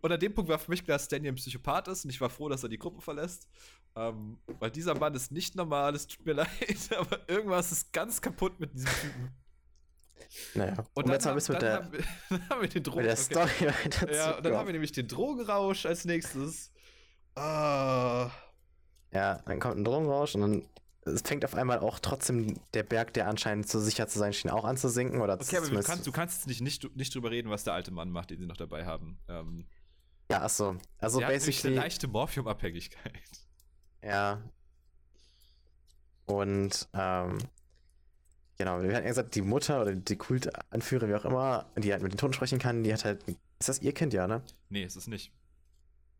Und an dem Punkt war für mich klar, dass Danny ein Psychopath ist und ich war froh, dass er die Gruppe verlässt. Ähm, weil dieser Mann ist nicht normal, es tut mir leid, aber irgendwas ist ganz kaputt mit diesem Typen. Naja, und, und dann, haben, dann, der, haben wir, dann haben wir den Drogen. Der Story okay. Ja, und dann haben wir nämlich den Drogenrausch als nächstes. Ah. Ja, dann kommt ein Drogenrausch und dann es fängt auf einmal auch trotzdem der Berg, der anscheinend so sicher zu sein schien, auch an zu sinken. Oder okay, aber du kannst, du kannst jetzt nicht, nicht, nicht drüber reden, was der alte Mann macht, den sie noch dabei haben. Ähm, ja, achso. Also der basically. Hat eine leichte Morphium-Abhängigkeit. Ja. Und, ähm, Genau, wir hatten ja gesagt, die Mutter oder die Kultanführerin, wie auch immer, die halt mit den Toten sprechen kann, die hat halt. Ist das ihr Kind, ja, ne? Nee, ist es nicht.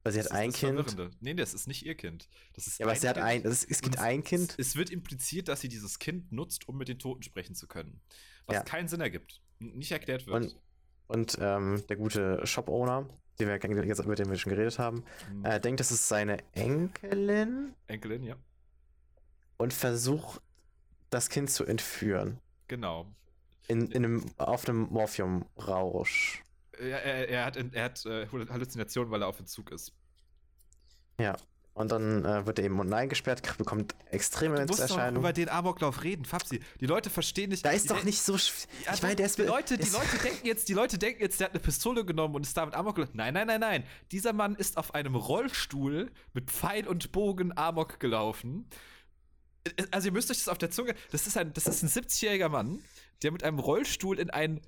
Weil sie das hat ein Kind. Nee, das ist nicht ihr Kind. Das ist ja, aber sie hat ein. Ist, es gibt ein Kind. Es, es, wird impliziert, dass sie dieses Kind nutzt, um mit den Toten sprechen zu können. Was ja. keinen Sinn ergibt. Nicht erklärt wird. Und, und ähm, der gute Shop-Owner, den wir jetzt, mit dem wir schon geredet haben, mhm. äh, denkt, das ist seine Enkelin. Enkelin, ja. Und versucht das Kind zu entführen. Genau. In, in einem, auf einem Morphium-Rausch. Er, er, er, hat, er hat äh, Halluzinationen, weil er auf Entzug ist. Ja. Und dann äh, wird er eben unten eingesperrt, bekommt extreme Du musst doch über den Amoklauf reden, Fabsi. Die Leute verstehen nicht. Da ist doch nicht so. Ich ja, meine, der ist die Leute, die Leute denken jetzt, die Leute denken jetzt, der hat eine Pistole genommen und ist damit Amok gelaufen. Nein, nein, nein, nein. Dieser Mann ist auf einem Rollstuhl mit Pfeil und Bogen Amok gelaufen also ihr müsst euch das auf der Zunge, das ist ein, das ist ein 70-jähriger Mann, der mit einem Rollstuhl in ein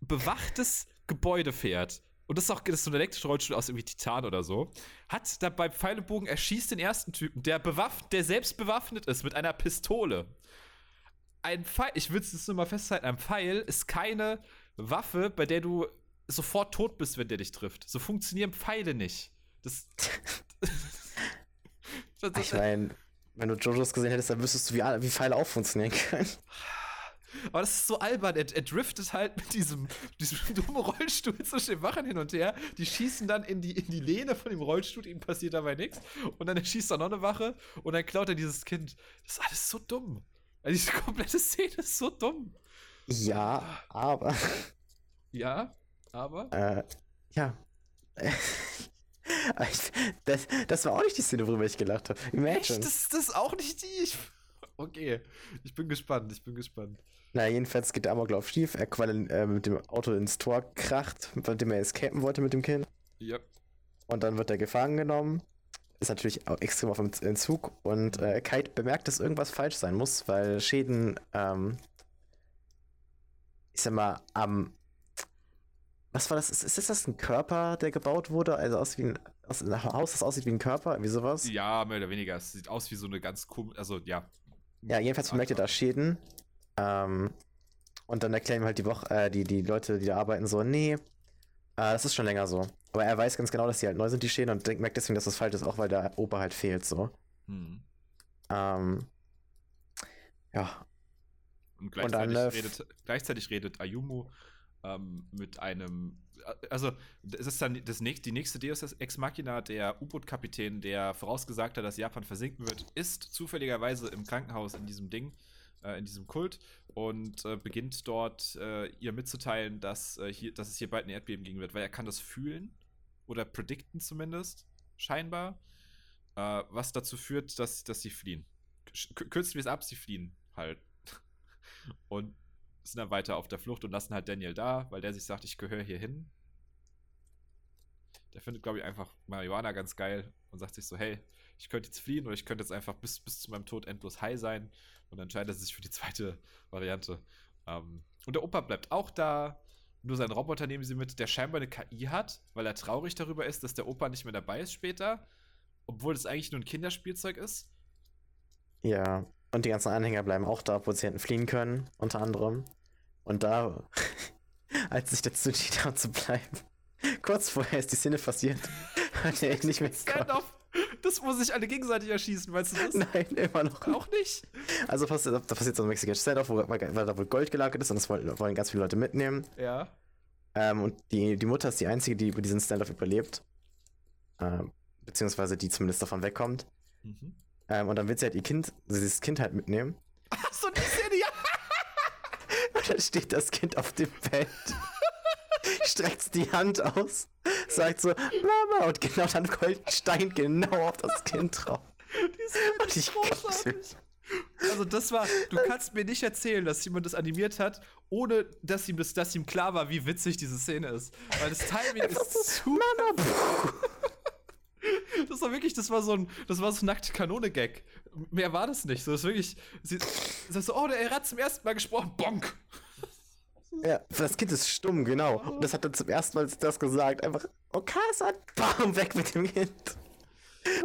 bewachtes Gebäude fährt. Und das ist auch das ist so ein elektrischer Rollstuhl aus irgendwie Titan oder so. Hat dabei Pfeilebogen, erschießt den ersten Typen, der bewaffnet, der selbst bewaffnet ist mit einer Pistole. Ein Pfeil, ich will es nur mal festhalten, ein Pfeil ist keine Waffe, bei der du sofort tot bist, wenn der dich trifft. So funktionieren Pfeile nicht. Das. das ich meine, wenn du JoJo's gesehen hättest, dann wüsstest du, wie, wie Pfeile auch funktionieren können. Aber das ist so albern. Er, er driftet halt mit diesem, diesem dummen Rollstuhl zwischen den Wachen hin und her. Die schießen dann in die, in die Lehne von dem Rollstuhl, ihm passiert dabei nichts. Und dann schießt er noch eine Wache und dann klaut er dieses Kind. Das ist alles so dumm. Also diese komplette Szene ist so dumm. Ja, aber. Ja, aber? Äh, ja. das, das war auch nicht die Szene, worüber ich gelacht habe. Imagine. Echt? Das, das ist auch nicht die. Ich, okay, ich bin gespannt, ich bin gespannt. Na, jedenfalls geht der Amoklauf schief, er quasi äh, mit dem Auto ins Tor kracht, von dem er escapen wollte mit dem Kind. Ja. Und dann wird er gefangen genommen. Ist natürlich auch extrem auf dem Entzug. Und äh, Kite bemerkt, dass irgendwas falsch sein muss, weil Schäden, ähm, ich sag mal, am was war das? Ist, ist das ein Körper, der gebaut wurde? Also aus wie ein, aus ein Haus, das aussieht wie ein Körper, wie sowas? Ja, mehr oder weniger. Es sieht aus wie so eine ganz komische, also ja. Ja, jedenfalls bemerkt er da Schäden. Ähm, und dann erklären ihm halt die Woche, äh, die, die Leute, die da arbeiten, so, nee, äh, das ist schon länger so. Aber er weiß ganz genau, dass die halt neu sind, die Schäden, und merkt deswegen, dass das falsch ist, auch weil der Opa halt fehlt, so. Hm. Ähm, ja. Und gleichzeitig, und dann, redet, gleichzeitig redet Ayumu ähm, mit einem. Äh, also, es ist dann das nächste, die nächste Deus Ex Machina, der U-Boot-Kapitän, der vorausgesagt hat, dass Japan versinken wird, ist zufälligerweise im Krankenhaus in diesem Ding, äh, in diesem Kult und äh, beginnt dort äh, ihr mitzuteilen, dass, äh, hier, dass es hier bald ein Erdbeben geben wird, weil er kann das fühlen oder predikten zumindest, scheinbar, äh, was dazu führt, dass, dass sie fliehen. Kürzen wir es ab, sie fliehen halt. Und sind dann weiter auf der Flucht und lassen halt Daniel da, weil der sich sagt, ich gehöre hier hin. Der findet, glaube ich, einfach Marihuana ganz geil und sagt sich so, hey, ich könnte jetzt fliehen oder ich könnte jetzt einfach bis, bis zu meinem Tod endlos high sein und dann entscheidet er sich für die zweite Variante. Ähm, und der Opa bleibt auch da, nur sein Roboter nehmen sie mit, der scheinbar eine KI hat, weil er traurig darüber ist, dass der Opa nicht mehr dabei ist später, obwohl es eigentlich nur ein Kinderspielzeug ist. Ja, und die ganzen Anhänger bleiben auch da, wo sie hätten fliehen können, unter anderem. Und da, als sich dazu entschieden haben zu bleiben, kurz vorher ist die Szene passiert, hat er nicht mehr! Das muss sich alle gegenseitig erschießen, weißt du das? Nein, immer noch. Auch nicht. Also da passiert so ein Mexican Standoff, wo, weil da wohl Gold gelagert ist und das wollen, wollen ganz viele Leute mitnehmen. Ja. Ähm, und die, die Mutter ist die einzige, die über diesen Standoff überlebt. Ähm, beziehungsweise die zumindest davon wegkommt. Mhm. Ähm, und dann wird sie halt ihr Kind, dieses Kind halt mitnehmen. Achso, die Szene, ja! und dann steht das Kind auf dem Bett. streckt die Hand aus, sagt so, Mama, und genau dann Goldstein genau auf das Kind drauf. Die ist und ich großartig. Also das war, du kannst mir nicht erzählen, dass jemand das animiert hat, ohne dass ihm, das, dass ihm klar war, wie witzig diese Szene ist. Weil das Timing ist zu... Mama, das war wirklich, das war so ein, das war so ein nackte Kanone-Gag. Mehr war das nicht. So, das ist wirklich, sie, das so, oh, der hat zum ersten Mal gesprochen, bonk. Ja, das Kind ist stumm, genau. Und das hat dann zum ersten Mal das gesagt. Einfach, Okasa, bam, weg mit dem Kind.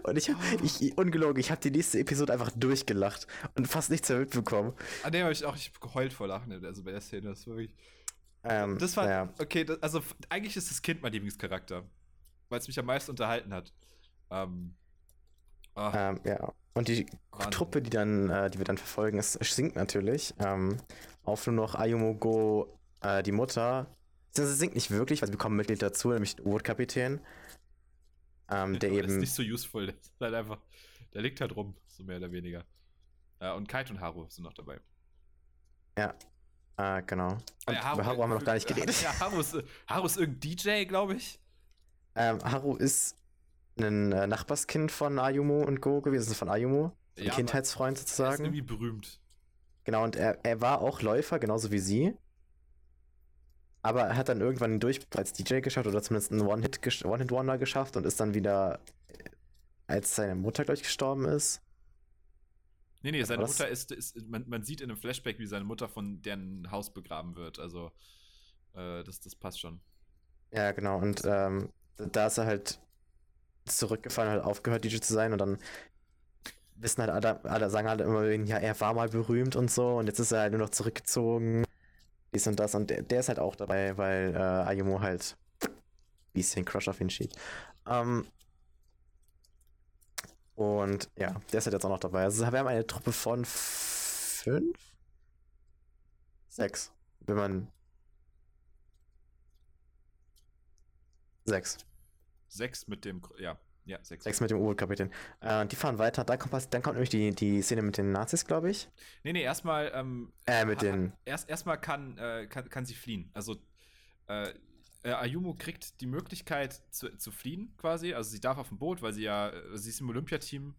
Und ich, ich ungelogen, ich habe die nächste Episode einfach durchgelacht und fast nichts mehr mitbekommen. Ah, ne, hab ich auch, ich hab geheult vor Lachen, also bei der Szene, das war wirklich. Ähm, das war, ja. okay, das, also eigentlich ist das Kind mein Lieblingscharakter, weil es mich am meisten unterhalten hat. Ähm, oh. ähm, ja. Und die Wahnsinn. Truppe, die dann, äh, die wir dann verfolgen, ist, sinkt natürlich. Ähm, auf nur noch Ayumogo, äh, die Mutter. Sie singt nicht wirklich, weil sie bekommen Mitglied dazu, nämlich den U-Boot-Kapitän. Ähm, der eben. ist nicht so useful. Der, ist halt einfach, der liegt halt rum, so mehr oder weniger. Äh, und Kite und Haru sind noch dabei. Ja. Äh, genau. Und ja, Haru, über Haru haben wir noch gar nicht geredet. Ja, Haru ist, Haru ist irgendein DJ, glaube ich. Ähm, Haru ist ein äh, Nachbarskind von Ayumu und Go gewesen, von Ayumu. Ein ja, Kindheitsfreund sozusagen. Er ist irgendwie berühmt. Genau, und er, er war auch Läufer, genauso wie sie. Aber er hat dann irgendwann den Durch als DJ geschafft oder zumindest einen One-Hit-Wonder One geschafft und ist dann wieder, äh, als seine Mutter, glaube ich, gestorben ist. Nee, nee, seine Mutter ist, ist man, man, sieht in einem Flashback, wie seine Mutter von deren Haus begraben wird. Also, äh, das, das passt schon. Ja, genau. Und ähm, da ist er halt zurückgefallen, halt aufgehört, DJ zu sein und dann wissen halt alle, alle sagen halt immer, ja, er war mal berühmt und so und jetzt ist er halt nur noch zurückgezogen. Dies und das und der, der ist halt auch dabei, weil äh, Ayumu halt bisschen Crush auf ihn schiebt. Ähm, und ja, der ist halt jetzt auch noch dabei. Also wir haben eine Truppe von fünf? Sechs. Wenn man. Sechs. Sechs mit dem, ja, ja, sechs. Sechs mit dem U-Boot-Kapitän. Äh, die fahren weiter. Dann kommt, dann kommt nämlich die, die Szene mit den Nazis, glaube ich. Nee, nee, erstmal. Ähm, äh, mit den. Erst, erstmal kann, äh, kann, kann sie fliehen. Also, äh, äh, Ayumu kriegt die Möglichkeit zu, zu fliehen, quasi. Also, sie darf auf dem Boot, weil sie ja. Äh, sie ist im Olympiateam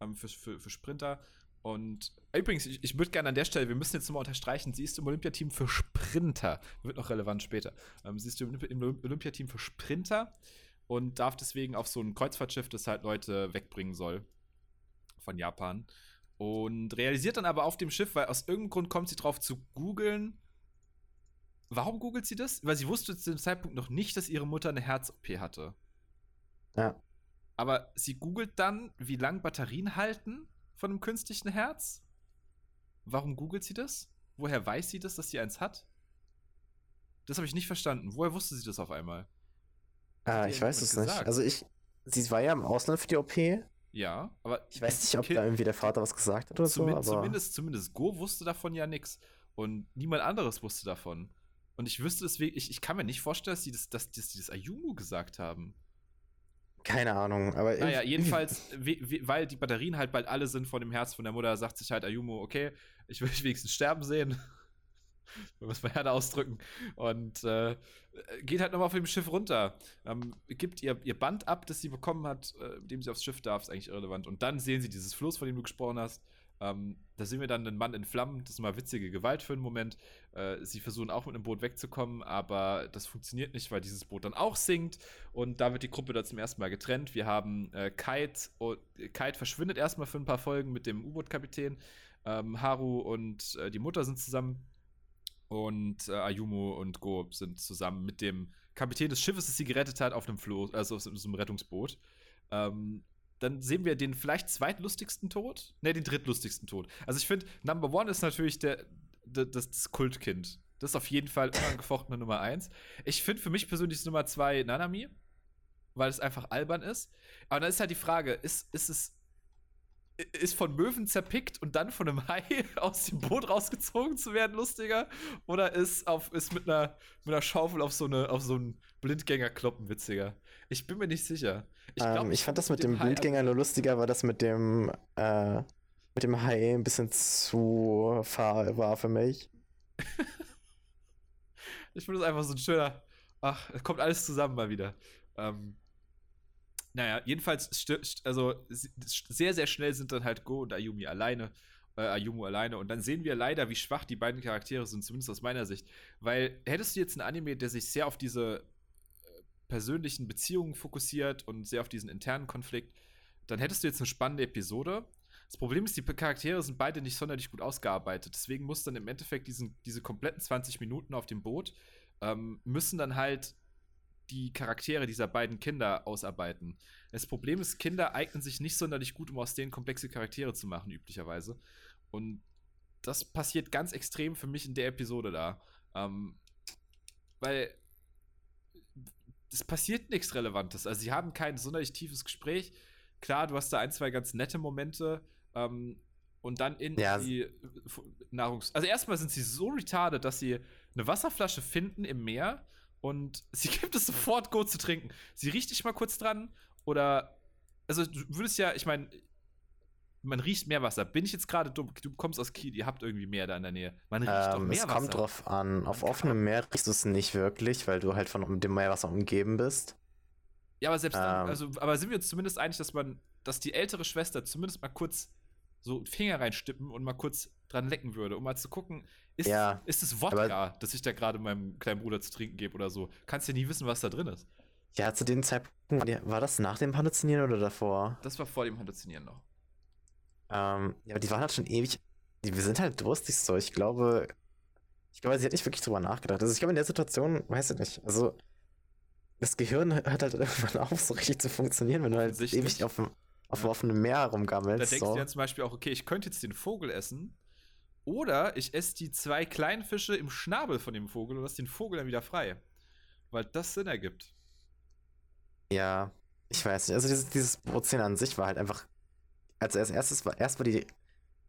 ähm, für, für, für Sprinter. Und übrigens, ich, ich würde gerne an der Stelle, wir müssen jetzt nochmal unterstreichen, sie ist im Olympiateam für Sprinter. Wird noch relevant später. Ähm, sie ist im Olympiateam für Sprinter und darf deswegen auf so ein Kreuzfahrtschiff, das halt Leute wegbringen soll von Japan. Und realisiert dann aber auf dem Schiff, weil aus irgendeinem Grund kommt sie drauf zu googeln. Warum googelt sie das? Weil sie wusste zu dem Zeitpunkt noch nicht, dass ihre Mutter eine Herz-OP hatte. Ja. Aber sie googelt dann, wie lang Batterien halten von einem künstlichen Herz. Warum googelt sie das? Woher weiß sie das, dass sie eins hat? Das habe ich nicht verstanden. Woher wusste sie das auf einmal? Ah, ich weiß es gesagt? nicht. Also ich, sie war ja im Ausland für die OP. Ja, aber ich weiß nicht, ob kind, da irgendwie der Vater was gesagt hat oder zumindest, so. Aber zumindest, zumindest Go wusste davon ja nichts. Und niemand anderes wusste davon. Und ich wüsste deswegen, ich, ich kann mir nicht vorstellen, dass die das, dass, dass die das Ayumu gesagt haben. Keine Ahnung, aber. Naja, jedenfalls, weil die Batterien halt bald alle sind von dem Herz von der Mutter, sagt sich halt Ayumu, okay, ich will dich wenigstens sterben sehen. muss man Herde ausdrücken. Und äh, geht halt nochmal auf dem Schiff runter. Ähm, gibt ihr, ihr Band ab, das sie bekommen hat, äh, mit dem sie aufs Schiff darf, ist eigentlich irrelevant. Und dann sehen sie dieses Floß, von dem du gesprochen hast. Ähm, da sehen wir dann einen Mann in Flammen. Das ist mal witzige Gewalt für einen Moment. Äh, sie versuchen auch mit einem Boot wegzukommen, aber das funktioniert nicht, weil dieses Boot dann auch sinkt. Und da wird die Gruppe da zum ersten Mal getrennt. Wir haben äh, Kite. Oh, Kite verschwindet erstmal für ein paar Folgen mit dem U-Boot-Kapitän. Ähm, Haru und äh, die Mutter sind zusammen und äh, Ayumu und Go sind zusammen mit dem Kapitän des Schiffes, das sie gerettet hat, auf einem Floß, also auf so einem Rettungsboot. Ähm, dann sehen wir den vielleicht zweitlustigsten Tod. Ne, den drittlustigsten Tod. Also ich finde, Number One ist natürlich der, der das, das, Kultkind. Das ist auf jeden Fall unangefochtene Nummer eins. Ich finde für mich persönlich ist Nummer zwei Nanami, weil es einfach albern ist. Aber dann ist halt die Frage, ist, ist es ist von Möwen zerpickt und dann von einem Hai aus dem Boot rausgezogen zu werden lustiger? Oder ist, auf, ist mit, einer, mit einer Schaufel auf so, eine, auf so einen Blindgänger kloppen witziger? Ich bin mir nicht sicher. Ich, glaub, ähm, ich fand das mit dem, dem Blindgänger nur lustiger, weil das mit dem, äh, mit dem Hai ein bisschen zu fahr war für mich. ich finde es einfach so ein schöner. Ach, es kommt alles zusammen mal wieder. Ähm, naja, jedenfalls, also sehr, sehr schnell sind dann halt Go und Ayumi alleine. Äh, Ayumu alleine. Und dann sehen wir leider, wie schwach die beiden Charaktere sind, zumindest aus meiner Sicht. Weil hättest du jetzt einen Anime, der sich sehr auf diese äh, persönlichen Beziehungen fokussiert und sehr auf diesen internen Konflikt, dann hättest du jetzt eine spannende Episode. Das Problem ist, die Charaktere sind beide nicht sonderlich gut ausgearbeitet. Deswegen muss dann im Endeffekt diesen, diese kompletten 20 Minuten auf dem Boot ähm, müssen dann halt die Charaktere dieser beiden Kinder ausarbeiten. Das Problem ist, Kinder eignen sich nicht sonderlich gut, um aus denen komplexe Charaktere zu machen, üblicherweise. Und das passiert ganz extrem für mich in der Episode da. Ähm, weil es passiert nichts Relevantes. Also, sie haben kein sonderlich tiefes Gespräch. Klar, du hast da ein, zwei ganz nette Momente. Ähm, und dann in ja. die Nahrungs. Also, erstmal sind sie so retarded, dass sie eine Wasserflasche finden im Meer und sie gibt es sofort Go zu trinken. Sie riecht dich mal kurz dran oder also du würdest ja, ich meine, man riecht Meerwasser. Bin ich jetzt gerade dumm? Du kommst aus Kiel, ihr habt irgendwie Meer da in der Nähe. Man riecht ähm, doch Meerwasser. Es kommt drauf an. Auf offenem Meer riechst du es nicht wirklich, weil du halt von dem Meerwasser umgeben bist. Ja, aber selbst ähm, dann, also, aber sind wir uns zumindest einig, dass man, dass die ältere Schwester zumindest mal kurz so Finger reinstippen und mal kurz dran lecken würde, um mal zu gucken, ist, ja, ist es Wodka, das ich da gerade meinem kleinen Bruder zu trinken gebe oder so? Kannst ja nie wissen, was da drin ist. Ja, zu dem Zeitpunkt, war das nach dem Halluzinieren oder davor? Das war vor dem Halluzinieren noch. Ähm, ja, aber die waren halt schon ewig. Die, wir sind halt durstig so. Ich glaube, ich glaube, sie hat nicht wirklich drüber nachgedacht. Also ich glaube, in der Situation, weiß ich nicht. Also, das Gehirn hört halt irgendwann auf, so richtig zu funktionieren, wenn du halt ewig auf dem, auf dem offenen Meer rumgammelst. Da denkst so. du ja zum Beispiel auch, okay, ich könnte jetzt den Vogel essen, oder ich esse die zwei kleinen Fische im Schnabel von dem Vogel und lasse den Vogel dann wieder frei. Weil das Sinn ergibt. Ja, ich weiß nicht. Also dieses, dieses Bootszene an sich war halt einfach. Also als erstes war erst war die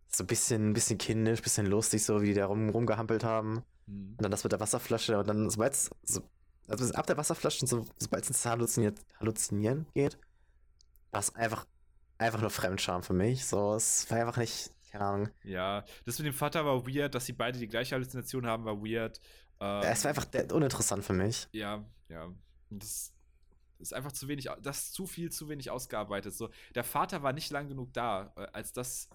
so ein bisschen, bisschen kindisch, bisschen lustig, so wie die da rum, rumgehampelt haben. Mhm. Und dann das mit der Wasserflasche und dann, sobald es so, also ab der Wasserflasche und so, sobald es ins Halluzinieren, Halluzinieren geht, war es einfach, einfach nur Fremdscham für mich. So, es war einfach nicht, keine Ahnung. Ja, das mit dem Vater war weird, dass sie beide die gleiche Halluzination haben, war weird. Ähm, es war einfach uninteressant für mich. Ja, ja. Das ist einfach zu wenig, das ist zu viel, zu wenig ausgearbeitet. So, der Vater war nicht lang genug da, äh, als das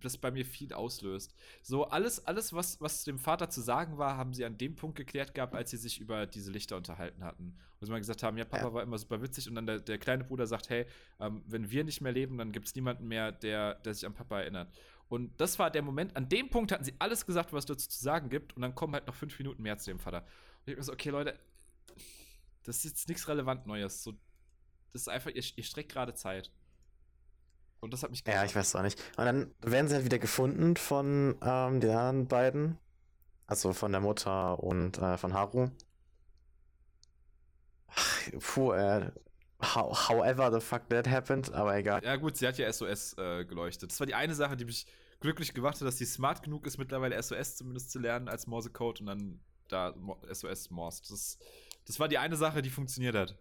das bei mir viel auslöst. So, alles, alles was, was dem Vater zu sagen war, haben sie an dem Punkt geklärt gehabt, als sie sich über diese Lichter unterhalten hatten. Wo sie mal gesagt haben, ja, Papa ja. war immer super witzig und dann der, der kleine Bruder sagt, hey, ähm, wenn wir nicht mehr leben, dann gibt es niemanden mehr, der, der sich an Papa erinnert. Und das war der Moment, an dem Punkt hatten sie alles gesagt, was es dazu zu sagen gibt, und dann kommen halt noch fünf Minuten mehr zu dem Vater. Und ich mir so, okay, Leute, das ist jetzt nichts relevant Neues. So, das ist einfach, ihr, ihr streckt gerade Zeit. Und das hat mich Ja, ich weiß auch nicht. Und dann werden sie halt wieder gefunden von ähm, den anderen beiden. Also von der Mutter und äh, von Haru. Ach, puh, äh, however the fuck that happened, aber egal. Ja, gut, sie hat ja SOS äh, geleuchtet. Das war die eine Sache, die mich glücklich gemacht hat, dass sie smart genug ist, mittlerweile SOS zumindest zu lernen als Morsecode und dann da SOS morst. Das, das war die eine Sache, die funktioniert hat.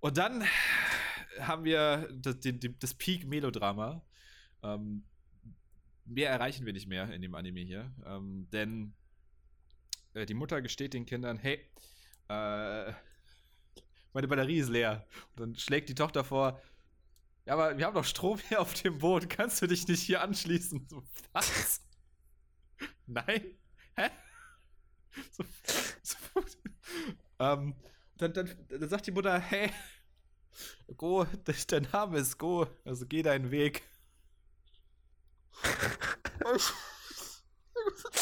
Und dann haben wir das, das Peak-Melodrama. Ähm, mehr erreichen wir nicht mehr in dem Anime hier. Ähm, denn äh, die Mutter gesteht den Kindern, hey, äh, meine Batterie ist leer. Und dann schlägt die Tochter vor, ja, aber wir haben doch Strom hier auf dem Boot. Kannst du dich nicht hier anschließen? So, was? Nein? Hä? So, so, ähm, dann, dann, dann sagt die Mutter, hey, Go, dein Name ist Go, also geh deinen Weg.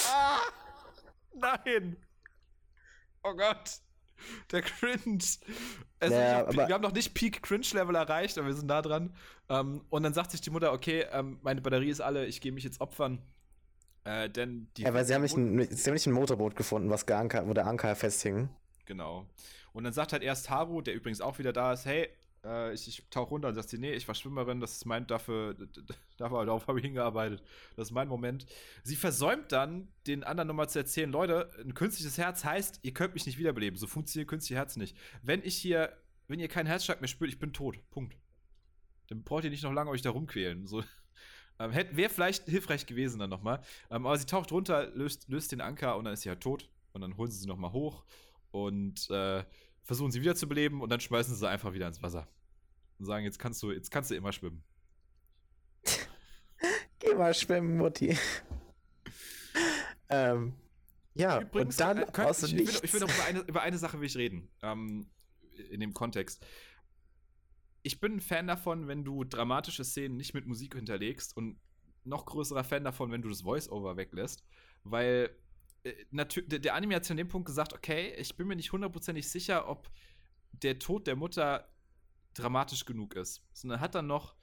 ah, nein! Oh Gott! Der Cringe. Also naja, ich, wir haben noch nicht Peak Cringe-Level erreicht, aber wir sind nah dran. Ähm, und dann sagt sich die Mutter, okay, ähm, meine Batterie ist alle, ich gehe mich jetzt opfern. Äh, denn die ja, weil sie haben, nicht ein, sie haben nicht ein Motorboot gefunden, was geankert, wo der Anker festhing. Genau. Und dann sagt halt erst Haru, der übrigens auch wieder da ist, hey, äh, ich, ich tauche runter und sagt sie, nee, ich war Schwimmerin, das ist mein, dafür, dafür darauf habe ich hingearbeitet. Das ist mein Moment. Sie versäumt dann, den anderen nochmal zu erzählen, Leute, ein künstliches Herz heißt, ihr könnt mich nicht wiederbeleben. So funktioniert künstliches Herz nicht. Wenn ich hier, wenn ihr keinen Herzschlag mehr spürt, ich bin tot. Punkt. Dann braucht ihr nicht noch lange euch da rumquälen. So. Ähm, Wäre vielleicht hilfreich gewesen dann nochmal. Ähm, aber sie taucht runter, löst, löst den Anker und dann ist sie halt tot. Und dann holen sie sie nochmal hoch und äh, versuchen sie wieder zu beleben und dann schmeißen sie einfach wieder ins Wasser und sagen, jetzt kannst du, jetzt kannst du immer schwimmen. Geh mal schwimmen, Mutti. ähm, ja, Übrigens, und dann äh, könnt, ich, ich, will, ich will noch über eine, über eine Sache will ich reden. Ähm, in dem Kontext. Ich bin ein Fan davon, wenn du dramatische Szenen nicht mit Musik hinterlegst und noch größerer Fan davon, wenn du das Voice-Over weglässt, weil äh, der Anime hat zu dem Punkt gesagt, okay, ich bin mir nicht hundertprozentig sicher, ob der Tod der Mutter dramatisch genug ist. Sondern hat dann noch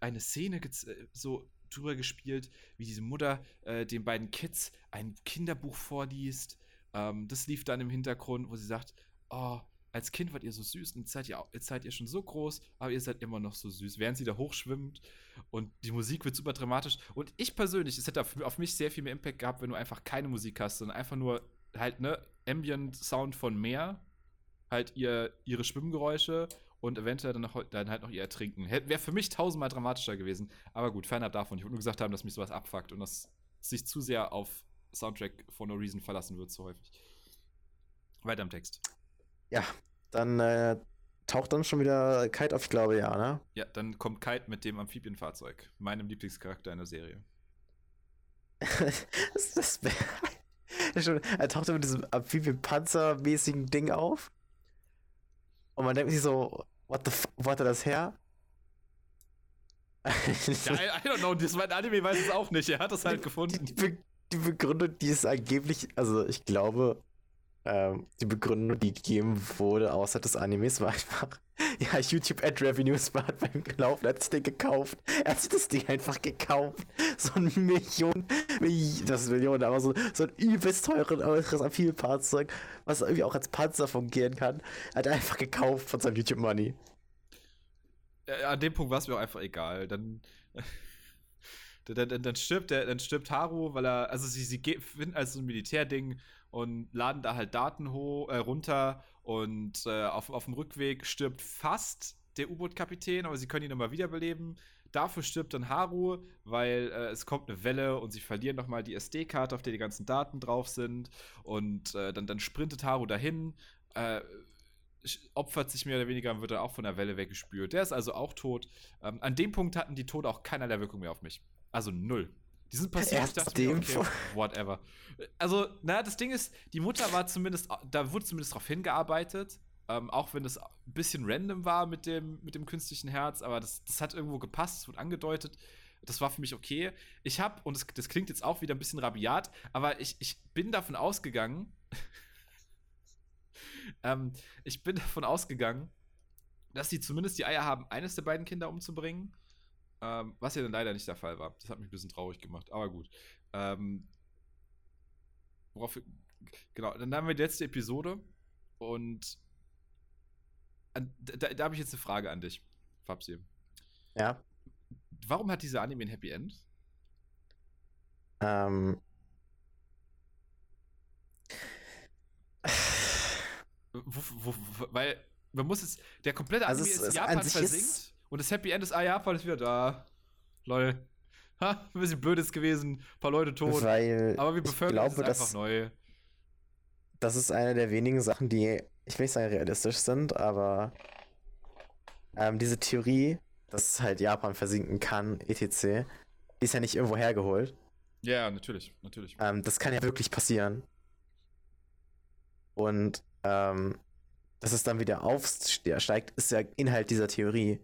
eine Szene äh, so drüber gespielt, wie diese Mutter äh, den beiden Kids ein Kinderbuch vorliest. Ähm, das lief dann im Hintergrund, wo sie sagt, oh, als Kind wart ihr so süß und jetzt seid ihr, jetzt seid ihr schon so groß, aber ihr seid immer noch so süß, während sie da hochschwimmt und die Musik wird super dramatisch. Und ich persönlich, es hätte auf, mich sehr viel mehr Impact gehabt, wenn du einfach keine Musik hast, sondern einfach nur halt, ne, Ambient Sound von Meer, halt ihr, ihre Schwimmgeräusche und eventuell dann, noch, dann halt noch ihr Ertrinken. Wäre für mich tausendmal dramatischer gewesen. Aber gut, fernab davon. Ich wollte nur gesagt haben, dass mich sowas abfuckt und dass sich zu sehr auf Soundtrack for no reason verlassen wird, so häufig. Weiter im Text. Ja, dann äh, taucht dann schon wieder Kite auf, ich glaube, ja, ne? Ja, dann kommt Kite mit dem Amphibienfahrzeug, meinem Lieblingscharakter in der Serie. das, das schon, er taucht mit diesem Amphibienpanzer-mäßigen Ding auf. Und man denkt sich so, what the fuck, wo hat er das her? ja, I, I, don't know, das mein Anime weiß es auch nicht, er hat es halt gefunden. Die, die, die Begründung, die ist angeblich, also ich glaube, ähm, die Begründung, die gegeben wurde außer des Animes, war einfach, ja, YouTube Ad Revenues war beim Laufen, hat das Ding gekauft. Er hat das Ding einfach gekauft. So ein Million, das ist Millionen, aber so, so ein übelst teures Amphibienfahrzeug, was irgendwie auch als Panzer fungieren kann, hat er einfach gekauft von seinem YouTube Money. Ja, an dem Punkt war es mir auch einfach egal. Dann. Dann, dann, dann, stirbt der, dann stirbt Haru, weil er, also sie, sie finden als so ein Militärding und laden da halt Daten ho äh, runter und äh, auf, auf dem Rückweg stirbt fast der U-Boot-Kapitän, aber sie können ihn nochmal wiederbeleben. Dafür stirbt dann Haru, weil äh, es kommt eine Welle und sie verlieren nochmal die SD-Karte, auf der die ganzen Daten drauf sind. Und äh, dann, dann sprintet Haru dahin, äh, opfert sich mehr oder weniger und wird dann auch von der Welle weggespült. Der ist also auch tot. Ähm, an dem Punkt hatten die Tode auch keinerlei Wirkung mehr auf mich. Also null. Die sind passiert, ich dachte mir, okay, whatever. Also, na, das Ding ist, die Mutter war zumindest, da wurde zumindest darauf hingearbeitet, ähm, auch wenn es ein bisschen random war mit dem, mit dem künstlichen Herz, aber das, das hat irgendwo gepasst, es wurde angedeutet. Das war für mich okay. Ich habe, und das, das klingt jetzt auch wieder ein bisschen rabiat, aber ich, ich bin davon ausgegangen, ähm, ich bin davon ausgegangen, dass sie zumindest die Eier haben, eines der beiden Kinder umzubringen. Ähm, was ja dann leider nicht der Fall war. Das hat mich ein bisschen traurig gemacht, aber gut. Ähm, worauf, genau, dann haben wir die letzte Episode und an, da, da habe ich jetzt eine Frage an dich, Fabsi. Ja. Warum hat dieser Anime ein Happy End? Ähm, wo, wo, wo, weil man muss es, der komplette Also Anime es- ist es Japan versinkt ist- und das Happy End ist, ah, Japan ist wieder da. Lol. Ha, ein bisschen blödes gewesen, ein paar Leute tot. weil aber wir bevölkern es glaube, einfach dass neu. das ist eine der wenigen Sachen, die, ich will nicht sagen realistisch sind, aber ähm, diese Theorie, dass halt Japan versinken kann, etc., die ist ja nicht irgendwo hergeholt. Ja, natürlich, natürlich. Ähm, das kann ja wirklich passieren. Und ähm, dass es dann wieder aufsteigt, ist ja Inhalt dieser Theorie.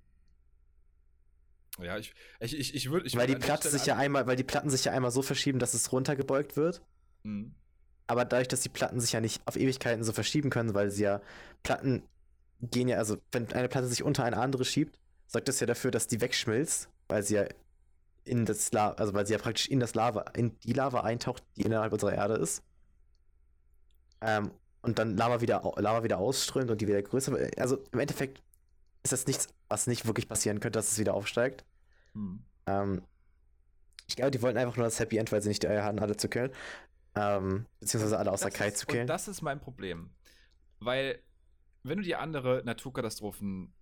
Ja, ich, ich, ich, ich würde. Ich weil die sich ja einmal, weil die Platten sich ja einmal so verschieben, dass es runtergebeugt wird. Mhm. Aber dadurch, dass die Platten sich ja nicht auf Ewigkeiten so verschieben können, weil sie ja Platten gehen ja, also wenn eine Platte sich unter eine andere schiebt, sorgt das ja dafür, dass die wegschmilzt, weil sie ja in das Lava, also weil sie ja praktisch in das Lava, in die Lava eintaucht, die innerhalb unserer Erde ist. Ähm, und dann Lava wieder, Lava wieder ausströmt und die wieder größer wird. Also im Endeffekt ist das nichts, was nicht wirklich passieren könnte, dass es wieder aufsteigt. Mhm. Ähm, ich glaube, die wollten einfach nur das Happy End, weil sie nicht die Eier hatten, alle zu killen. Ähm, beziehungsweise alle außer Das Kai ist- zu killen. Und das ist mein Problem. Weil, wenn du dir andere Naturkatastrophen,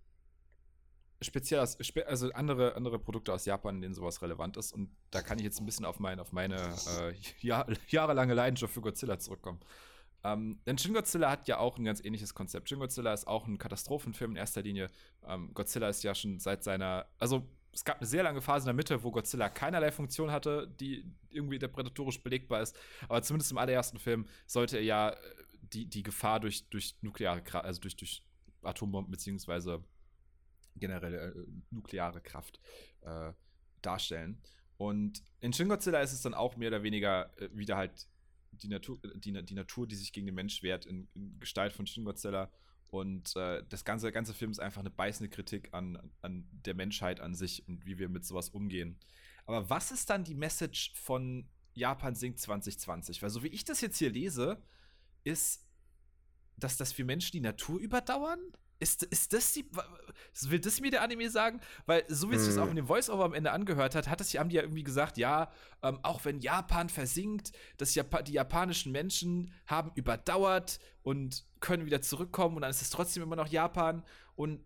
speziell aus, also andere, andere Produkte aus Japan, in denen sowas relevant ist, und da kann ich jetzt ein bisschen auf, mein, auf meine äh, Jahr, jahrelange Leidenschaft für Godzilla zurückkommen. Ähm, denn Shin Godzilla hat ja auch ein ganz ähnliches Konzept. Shin Godzilla ist auch ein Katastrophenfilm in erster Linie. Ähm, Godzilla ist ja schon seit seiner, also es gab eine sehr lange Phase in der Mitte, wo Godzilla keinerlei Funktion hatte, die irgendwie interpretatorisch belegbar ist. Aber zumindest im allerersten Film sollte er ja äh, die, die Gefahr durch, durch nukleare also durch, durch Atombomben beziehungsweise generelle äh, nukleare Kraft äh, darstellen. Und in Shin Godzilla ist es dann auch mehr oder weniger äh, wieder halt die Natur, die, Na- die Natur, die sich gegen den Mensch wehrt, in, in Gestalt von Shin Godzilla. Und äh, das ganze, ganze Film ist einfach eine beißende Kritik an, an der Menschheit an sich und wie wir mit sowas umgehen. Aber was ist dann die Message von Japan singt 2020? Weil so wie ich das jetzt hier lese, ist, dass das für Menschen die Natur überdauern? Ist, ist das die. Will das mir der Anime sagen? Weil, so wie es sich das auch in dem Voice-Over am Ende angehört hat, hat das, haben die ja irgendwie gesagt, ja, ähm, auch wenn Japan versinkt, das Japa die japanischen Menschen haben überdauert und können wieder zurückkommen und dann ist es trotzdem immer noch Japan. Und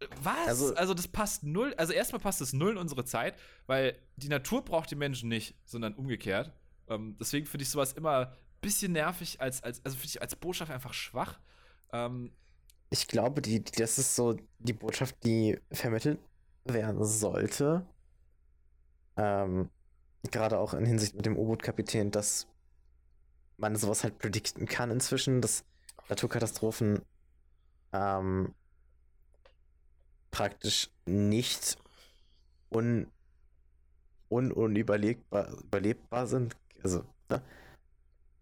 äh, was? Also, Also- das passt null. Also erstmal passt es null in unsere Zeit, weil die Natur braucht die Menschen nicht, sondern umgekehrt. Ähm, deswegen finde ich sowas immer ein bisschen nervig, als, als, also finde ich als Botschaft einfach schwach. Ähm, Ich glaube, die, das ist so die Botschaft, die vermittelt werden sollte. Ähm, gerade auch in Hinsicht mit dem U-Boot-Kapitän, dass man sowas halt predikten kann inzwischen, dass Naturkatastrophen ähm, praktisch nicht un, un, unüberlegbar überlebbar sind. Also, ne?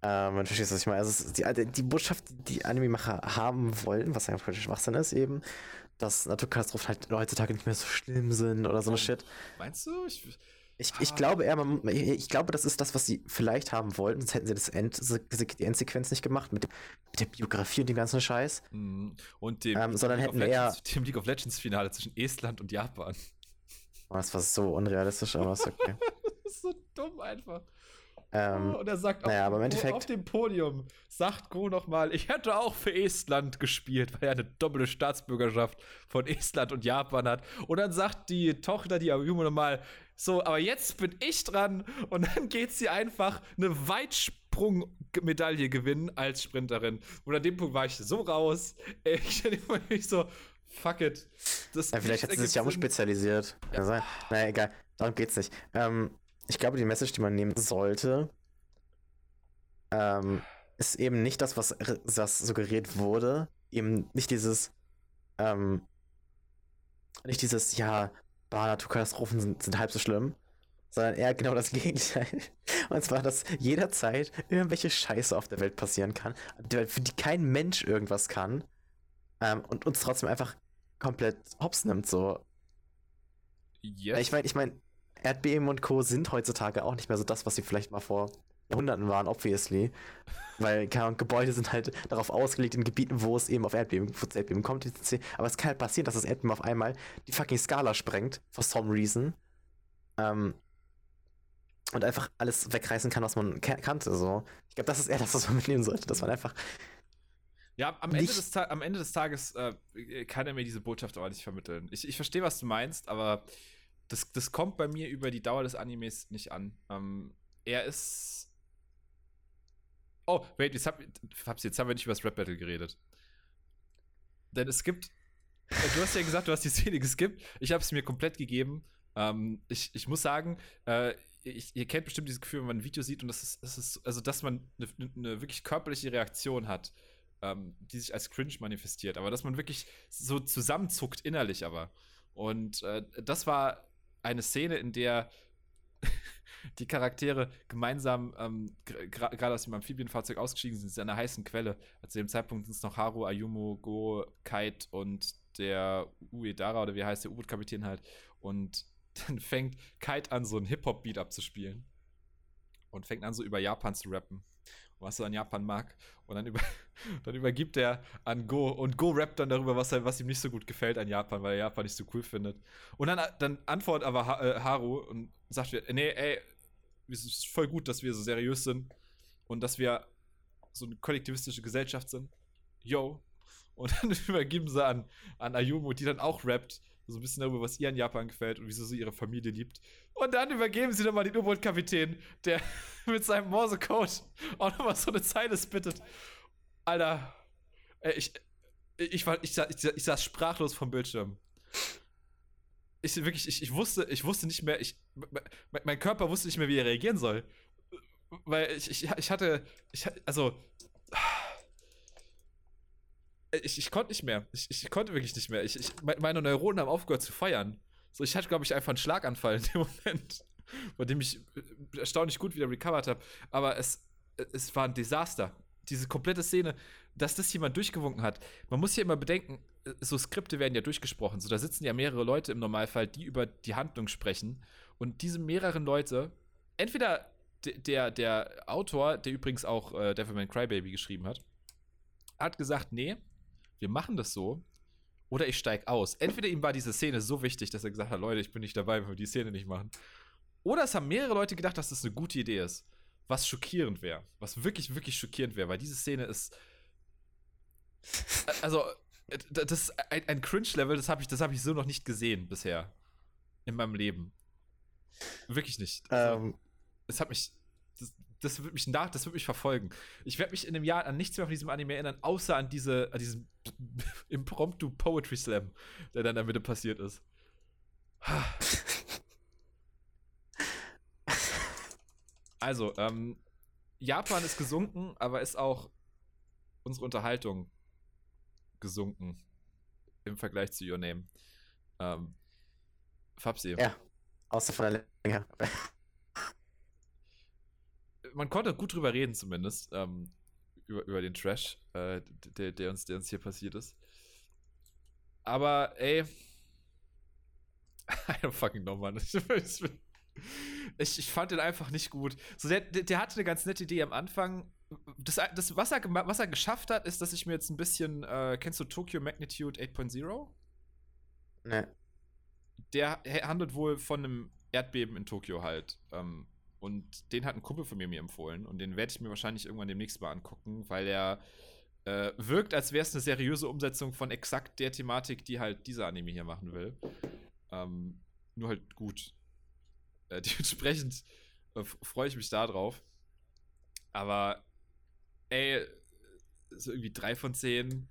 Ähm, man versteht, was ich meine. Also, es ist die, die Botschaft, die Anime-Macher haben wollen, was ja völlig Schwachsinn ist, eben, dass Naturkatastrophen halt heutzutage nicht mehr so schlimm sind oder so eine. Shit. meinst du? Ich, Ich, ich Ah. glaube eher, man, ich, ich glaube, das ist das, was sie vielleicht haben wollten, sonst hätten sie das End, die Endsequenz nicht gemacht mit, dem- mit der Biografie und dem ganzen Scheiß. Mhm. und dem, Ähm, sondern League hätten eher- dem League of Legends Finale zwischen Estland und Japan. Oh, das war so unrealistisch, aber ist okay. das ist so dumm einfach. Ähm, und er sagt naja, aber im auf, Endeffekt- auf dem Podium, sagt Go nochmal, ich hätte auch für Estland gespielt, weil er eine doppelte Staatsbürgerschaft von Estland und Japan hat. Und dann sagt die Tochter, die Ayumu nochmal, so, aber jetzt bin ich dran. Und dann geht sie einfach eine Weitsprungmedaille gewinnen als Sprinterin. Und an dem Punkt war ich so raus. Ich war nicht so, fuck it. Das ja, vielleicht hat sie sich ja umspezialisiert. Sein. Naja, egal. Darum geht's nicht. Ähm, ich glaube, die Message, die man nehmen sollte, ähm, ist eben nicht das, was, was suggeriert wurde. Eben nicht dieses, ähm, nicht dieses, ja, bah, Naturkatastrophen sind, sind halb so schlimm, sondern eher genau das Gegenteil. Und zwar, dass jederzeit irgendwelche Scheiße auf der Welt passieren kann, für die kein Mensch irgendwas kann, ähm, und uns trotzdem einfach komplett hops nimmt, so. Yes. Ich meine, ich meine, Erdbeben und Co. sind heutzutage auch nicht mehr so das, was sie vielleicht mal vor Jahrhunderten waren, obviously. Weil, keine Ahnung, Gebäude sind halt darauf ausgelegt in Gebieten, wo es eben auf Erdbeben, wo es Erdbeben kommt. Aber es kann halt passieren, dass das Erdbeben auf einmal die fucking Skala sprengt, for some reason. Ähm, und einfach alles wegreißen kann, was man kannte. So. Ich glaube, das ist eher das, was man mitnehmen sollte, dass man einfach. Ja, am Ende, des, am Ende des Tages äh, kann er mir diese Botschaft aber nicht vermitteln. Ich, ich verstehe, was du meinst, aber das, das kommt bei mir über die Dauer des Animes nicht an. Ähm, er ist. Oh, wait, jetzt, hab, jetzt haben wir nicht über das Rap Battle geredet. Denn es gibt. Du hast ja gesagt, du hast die Szene geskippt. Ich habe es mir komplett gegeben. Ähm, ich, ich muss sagen, äh, ich, ihr kennt bestimmt dieses Gefühl, wenn man ein Video sieht und das ist, das ist also dass man eine, eine wirklich körperliche Reaktion hat, ähm, die sich als cringe manifestiert, aber dass man wirklich so zusammenzuckt innerlich aber. Und äh, das war eine Szene, in der die Charaktere gemeinsam ähm, gerade aus dem Amphibienfahrzeug ausgestiegen sind, in einer heißen Quelle. Also zu dem Zeitpunkt sind es noch Haru, Ayumu, Go, Kite und der Uedara oder wie heißt der U-Boot-Kapitän halt. Und dann fängt Kite an, so einen Hip-Hop-Beat abzuspielen. Und fängt an, so über Japan zu rappen. Was er an Japan mag. Und dann, über, dann übergibt er an Go. Und Go rappt dann darüber, was, er, was ihm nicht so gut gefällt an Japan, weil er Japan nicht so cool findet. Und dann, dann antwortet aber ha äh, Haru und sagt, nee, ey, es ist voll gut, dass wir so seriös sind. Und dass wir so eine kollektivistische Gesellschaft sind. Yo. Und dann übergeben sie an, an Ayumu, die dann auch rappt so ein bisschen darüber, was ihr an Japan gefällt und wieso sie ihre Familie liebt. Und dann übergeben sie nochmal den U-Boot-Kapitän, der mit seinem Morse-Code auch nochmal so eine Zeile spittet. Alter, ich, ich, war, ich, ich, ich saß sprachlos vom Bildschirm. Ich wirklich, ich, ich wusste, ich wusste nicht mehr, ich, mein Körper wusste nicht mehr, wie er reagieren soll. Weil ich, ich, ich hatte, ich, also, ich, ich konnte nicht mehr. Ich, ich konnte wirklich nicht mehr. Ich, ich, meine Neuronen haben aufgehört zu feiern. So, ich hatte, glaube ich, einfach einen Schlaganfall in dem Moment, bei dem ich äh, erstaunlich gut wieder recovered habe. Aber es, es war ein Desaster. Diese komplette Szene, dass das jemand durchgewunken hat. Man muss hier immer bedenken, äh, so Skripte werden ja durchgesprochen. So, da sitzen ja mehrere Leute im Normalfall, die über die Handlung sprechen. Und diese mehreren Leute, entweder der, der Autor, der übrigens auch äh, Devilman Crybaby geschrieben hat, hat gesagt, nee, wir machen das so oder ich steige aus. Entweder ihm war diese Szene so wichtig, dass er gesagt hat, Leute, ich bin nicht dabei, wenn wir die Szene nicht machen. Oder es haben mehrere Leute gedacht, dass das eine gute Idee ist. Was schockierend wäre. Was wirklich, wirklich schockierend wäre, weil diese Szene ist. Also, das ist ein, ein Cringe-Level, das habe ich, hab ich so noch nicht gesehen bisher. In meinem Leben. Wirklich nicht. Also, ähm, es hat mich das wird mich nach, das wird mich verfolgen. Ich werde mich in einem Jahr an nichts mehr von diesem Anime erinnern, außer an diese, an diesen Impromptu Poetry Slam, der dann in der Mitte passiert ist. Also, ähm, Japan ist gesunken, aber ist auch unsere Unterhaltung gesunken im Vergleich zu Your Name. Ähm, Fabsi. Ja, außer von der Länge man konnte gut drüber reden, zumindest. Ähm, über, über den Trash, äh, der, der, uns, der uns hier passiert ist. Aber, ey. I don't fucking know, man. Ich, ich fand den einfach nicht gut. So, der, der, hatte eine ganz nette Idee am Anfang. Das, das, was, er, was er geschafft hat, ist, dass ich mir jetzt ein bisschen. Äh, kennst du Tokyo Magnitude 8.0? Ne. Der handelt wohl von einem Erdbeben in Tokio halt. Ähm, und den hat ein Kumpel von mir mir empfohlen. Und den werde ich mir wahrscheinlich irgendwann demnächst mal angucken, weil er äh, wirkt, als wäre es eine seriöse Umsetzung von exakt der Thematik, die halt dieser Anime hier machen will. Ähm, nur halt gut. Äh, dementsprechend äh, freue ich mich da drauf. Aber, ey, so irgendwie drei von zehn.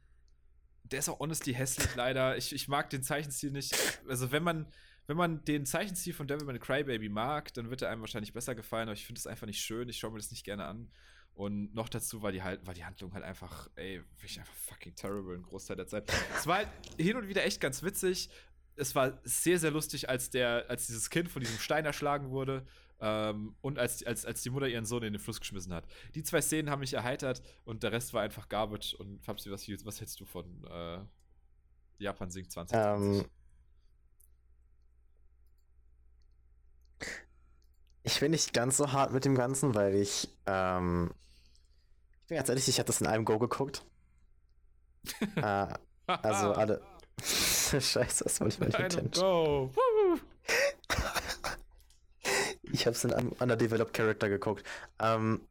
Der ist auch honestly hässlich, leider. Ich, ich mag den Zeichenstil nicht. Also, wenn man wenn man den Zeichenstil von Devilman Crybaby mag, dann wird er einem wahrscheinlich besser gefallen, aber ich finde es einfach nicht schön. Ich schaue mir das nicht gerne an. Und noch dazu war die, halt, war die Handlung halt einfach, ey, wirklich einfach fucking terrible ein Großteil der Zeit. es war halt hin und wieder echt ganz witzig. Es war sehr, sehr lustig, als der, als dieses Kind von diesem Stein erschlagen wurde. Ähm, und als, als, als die Mutter ihren Sohn in den Fluss geschmissen hat. Die zwei Szenen haben mich erheitert und der Rest war einfach Garbage. Und Fabsi, was, was hältst du von äh, Japan Sync 2020? Ähm, Ich bin nicht ganz so hart mit dem Ganzen, weil ich, ähm, ich bin ganz ehrlich, ich habe das in einem Go geguckt. äh, also alle. Scheiße, das wollte ich mal nicht Go. Ich hab's in einem Underdeveloped Character geguckt. Ähm.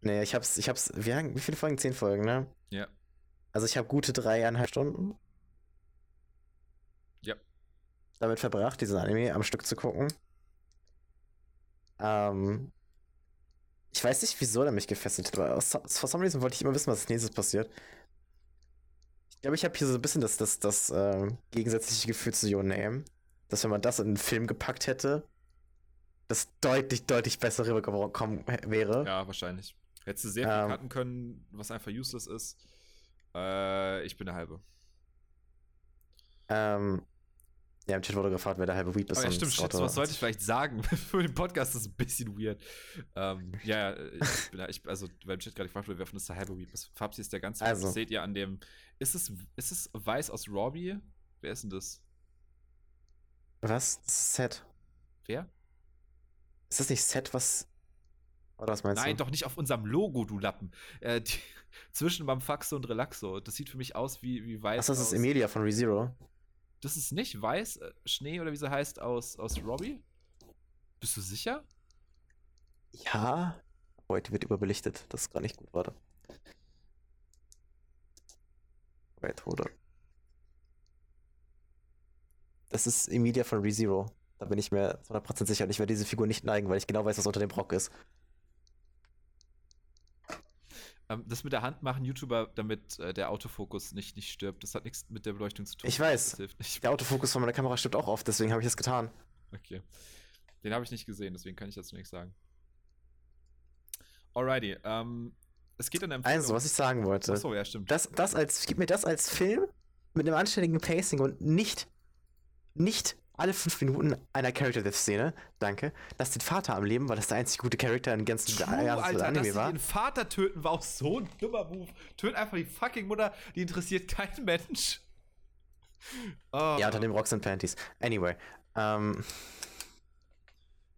nee, ich hab's, ich hab's, wie, wie viele Folgen? Zehn Folgen, ne? Ja. Also ich habe gute dreieinhalb Stunden. Damit verbracht, diesen Anime am Stück zu gucken. Ähm. Ich weiß nicht, wieso er mich gefesselt hat, aber for some reason wollte ich immer wissen, was als nächstes passiert. Ich glaube, ich habe hier so ein bisschen das, das, das äh, gegensätzliche Gefühl zu Your Name dass wenn man das in einen Film gepackt hätte, das deutlich, deutlich besser rübergekommen wäre. Ja, wahrscheinlich. Hättest du sehr viel ähm, cutten können, was einfach useless ist. Äh, ich bin der halbe. Ähm, ja, im Chat wurde gefragt, wer der halbe Weep ist. Ja, stimmt, Shit, was sollte ich vielleicht sagen? Für den Podcast ist es ein bisschen weird. Ähm, ja, ich bin, ich, also, weil im Chat gerade gefragt wurde, wer von uns der halbe Weep ist. Fabsi ist der ganze also. Das seht ihr an dem. Ist es, ist es Weiß aus Robbie? Wer ist denn das? Was? Set. Wer? Ist das nicht Set, was. Oder was meinst Nein, du? doch nicht auf unserem Logo, du Lappen. Äh, die, zwischen Bamfaxo und Relaxo. Das sieht für mich aus wie, wie weiß. Ach, das ist Emilia von ReZero. Das ist nicht weiß, äh, Schnee oder wie sie heißt, aus, aus Robbie? Bist du sicher? Ja. Heute wird überbelichtet. Das ist gar nicht gut, warte. Wait, hold on. Das ist Emilia von ReZero. Da bin ich mir 100% sicher. Und ich werde diese Figur nicht neigen, weil ich genau weiß, was unter dem Brock ist. Ähm, das mit der Hand machen YouTuber, damit äh, der Autofokus nicht, nicht stirbt. Das hat nichts mit der Beleuchtung zu tun. Ich weiß. Der Autofokus von meiner Kamera stirbt auch oft, deswegen habe ich das getan. Okay. Den habe ich nicht gesehen, deswegen kann ich dazu nichts sagen. Alrighty. Ähm, es geht in einem Also, was ich sagen wollte. Achso, ja, stimmt. Das, das als, gib mir das als Film mit einem anständigen Pacing und nicht nicht alle fünf Minuten einer Character Death Szene, danke, dass den Vater am Leben, weil das der einzige gute Charakter in ganzen True, Alter, Anime dass war. den Vater töten war auch so ein dummer Move. Töt einfach die fucking Mutter, die interessiert kein Mensch. Oh. Ja, unter dem Rocks and Panties. Anyway, ähm.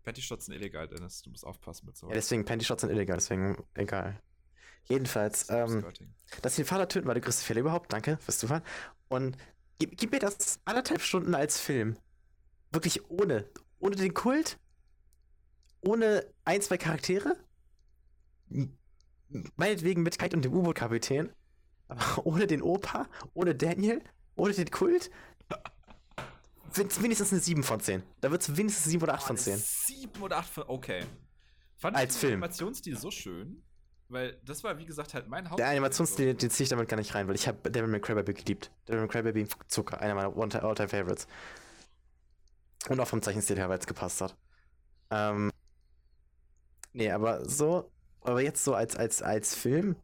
Panty Shots sind illegal, Dennis. Du musst aufpassen mit so. Ja, deswegen, Panty Shots sind illegal, deswegen egal. Jedenfalls, ähm, dass sie den Vater töten, war der größte Fehler überhaupt. Danke fürs Zuhören. Und Gib, gib, mir das anderthalb Stunden als Film. Wirklich ohne. Ohne den Kult. Ohne ein, zwei Charaktere. Meinetwegen mit Kite und dem U-Boot-Kapitän. Aber ohne den Opa, ohne Daniel, ohne den Kult. Wenigstens eine 7 von 10. Da wird es wenigstens 7 oder 8 von 10. 7 oder 8 von. Okay. Fand Als ich Film. den Animationsstil so schön. Weil das war, wie gesagt, halt mein Haupt. Der Animationsstil, den ziehe ich damit gar nicht rein, weil ich habe Devil May Cry Baby geliebt. Devil May Cry Baby, Zucker, einer meiner All-Time Favorites. Und auch vom Zeichenstil her, weil es gepasst hat. Ähm. Nee, aber so, aber jetzt so als, als, als Film,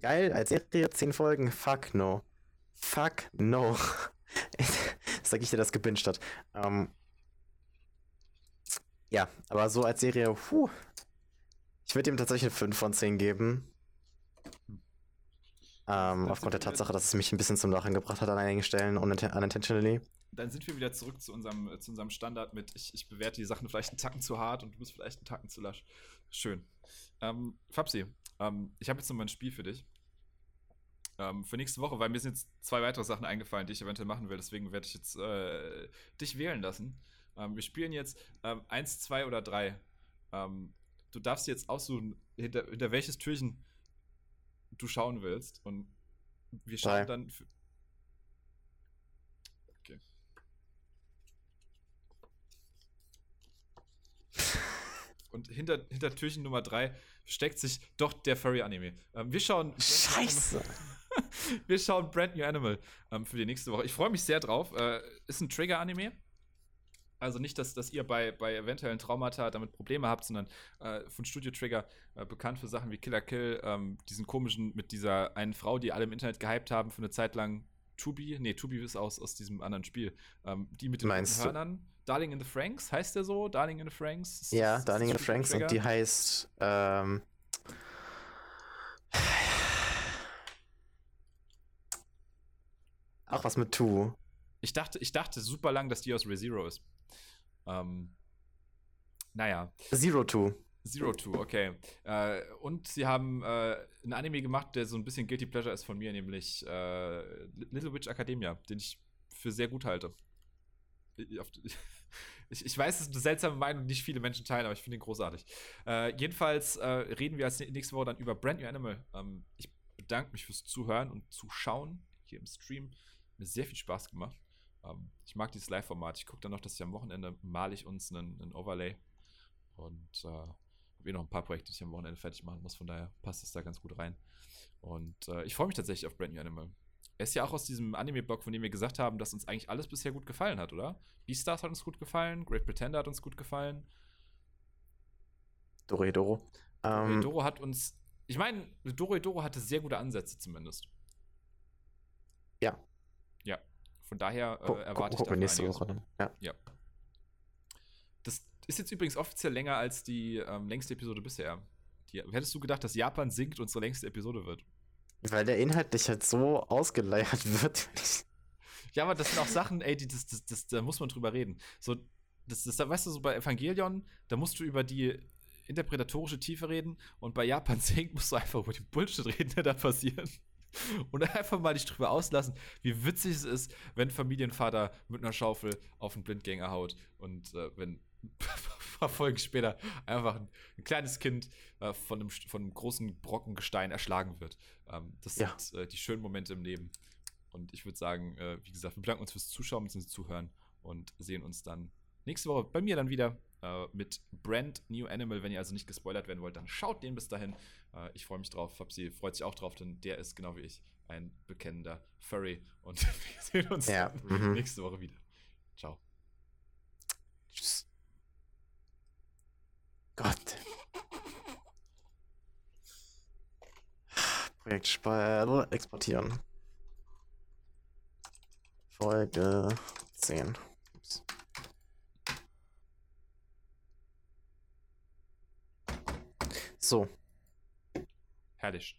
geil, als Serie, 10 Folgen, fuck no. Fuck no. Sag ich dir, das gebinged hat. Ähm. Ja, aber so als Serie, puh, ich würde ihm tatsächlich eine 5 von 10 geben. Ähm, aufgrund der Tatsache, dass es mich ein bisschen zum Lachen gebracht hat an einigen Stellen, unintentionally. Dann sind wir wieder zurück zu unserem, zu unserem Standard mit, ich, ich bewerte die Sachen vielleicht einen Tacken zu hart und du bist vielleicht einen Tacken zu lasch. Schön. Ähm, Fabsi, ähm, ich habe jetzt noch mal ein Spiel für dich. Ähm, für nächste Woche, weil mir sind jetzt zwei weitere Sachen eingefallen, die ich eventuell machen will. Deswegen werde ich jetzt äh, dich wählen lassen. Ähm, wir spielen jetzt ähm, 1, 2 oder 3. Ähm, du darfst jetzt aussuchen, hinter, hinter welches Türchen du schauen willst. Und wir schauen Drei. dann. okay. Und hinter, hinter Türchen Nummer 3 steckt sich doch der Furry-Anime. Ähm, wir schauen. Scheiße! wir schauen Brand New Animal ähm, für die nächste Woche. Ich freue mich sehr drauf. Äh, ist ein Trigger-Anime. Also nicht, dass, dass ihr bei, bei eventuellen Traumata damit Probleme habt, sondern äh, von Studio Trigger äh, bekannt für Sachen wie Killer Kill, ähm, diesen komischen mit dieser einen Frau, die alle im Internet gehypt haben für eine Zeit lang. Tubi, nee, Tubi ist aus, aus diesem anderen Spiel. Ähm, die mit den Hörnern. Darling in the Franks, heißt der so? Darling in the Franks? Ist ja, das, Darling in the Franks Trigger? und die heißt ähm, auch was mit Tu. Ich dachte, ich dachte super lang, dass die aus ReZero ist. Ähm, naja. Zero Two. Zero Two, okay. Äh, und sie haben äh, einen Anime gemacht, der so ein bisschen Guilty Pleasure ist von mir, nämlich äh, Little Witch Academia, den ich für sehr gut halte. ich, ich weiß, es ist eine seltsame Meinung, nicht viele Menschen teilen, aber ich finde ihn großartig. Äh, jedenfalls äh, reden wir als nächste Woche dann über Brand New Animal. Ähm, ich bedanke mich fürs Zuhören und Zuschauen hier im Stream. Mir sehr viel Spaß gemacht. Ähm, ich mag dieses Live-Format. Ich gucke dann noch, dass ich am Wochenende male ich uns einen, einen Overlay. Und äh, habe eh noch ein paar Projekte, die ich am Wochenende fertig machen muss. Von daher passt es da ganz gut rein. Und äh, ich freue mich tatsächlich auf Brand New Animal. Er ist ja auch aus diesem Anime-Blog, von dem wir gesagt haben, dass uns eigentlich alles bisher gut gefallen hat, oder? Beastars hat uns gut gefallen, Great Pretender hat uns gut gefallen. Doredoro. Doredoro ähm, hat uns. Ich meine, Doredoro hatte sehr gute Ansätze zumindest. Ja. Ja. Von daher äh, erwarte ich da nächste Woche dann. Ja. ja. Das ist jetzt übrigens offiziell länger als die ähm, längste Episode bisher. Die, hättest du gedacht, dass Japan sinkt unsere längste Episode wird? Weil der inhaltlich halt so ausgeleiert wird. ja, aber das sind auch Sachen, ey, die, das, das, das, da muss man drüber reden. So, das, das, weißt du, so bei Evangelion, da musst du über die interpretatorische Tiefe reden und bei Japan Sync musst du einfach über die Bullshit reden, der da passiert. Und einfach mal dich drüber auslassen, wie witzig es ist, wenn Familienvater mit einer Schaufel auf einen Blindgänger haut und äh, wenn ein paar Folgen später einfach ein, ein kleines Kind äh, von, einem, von einem großen Brocken Gestein erschlagen wird. Ähm, das ja. sind äh, die schönen Momente im Leben. Und ich würde sagen, äh, wie gesagt, wir bedanken uns fürs Zuschauen bzw. Zuhören und sehen uns dann nächste Woche bei mir dann wieder äh, mit Brand New Animal. Wenn ihr also nicht gespoilert werden wollt, dann schaut den bis dahin. Äh, ich freue mich drauf. Fabsi freut sich auch drauf, denn der ist genau wie ich ein bekennender Furry. Und wir sehen uns ja. mhm. nächste Woche wieder. Ciao. Tschüss. Gott. Projekt Speicher exportieren. Folge 10. So. Herrlich.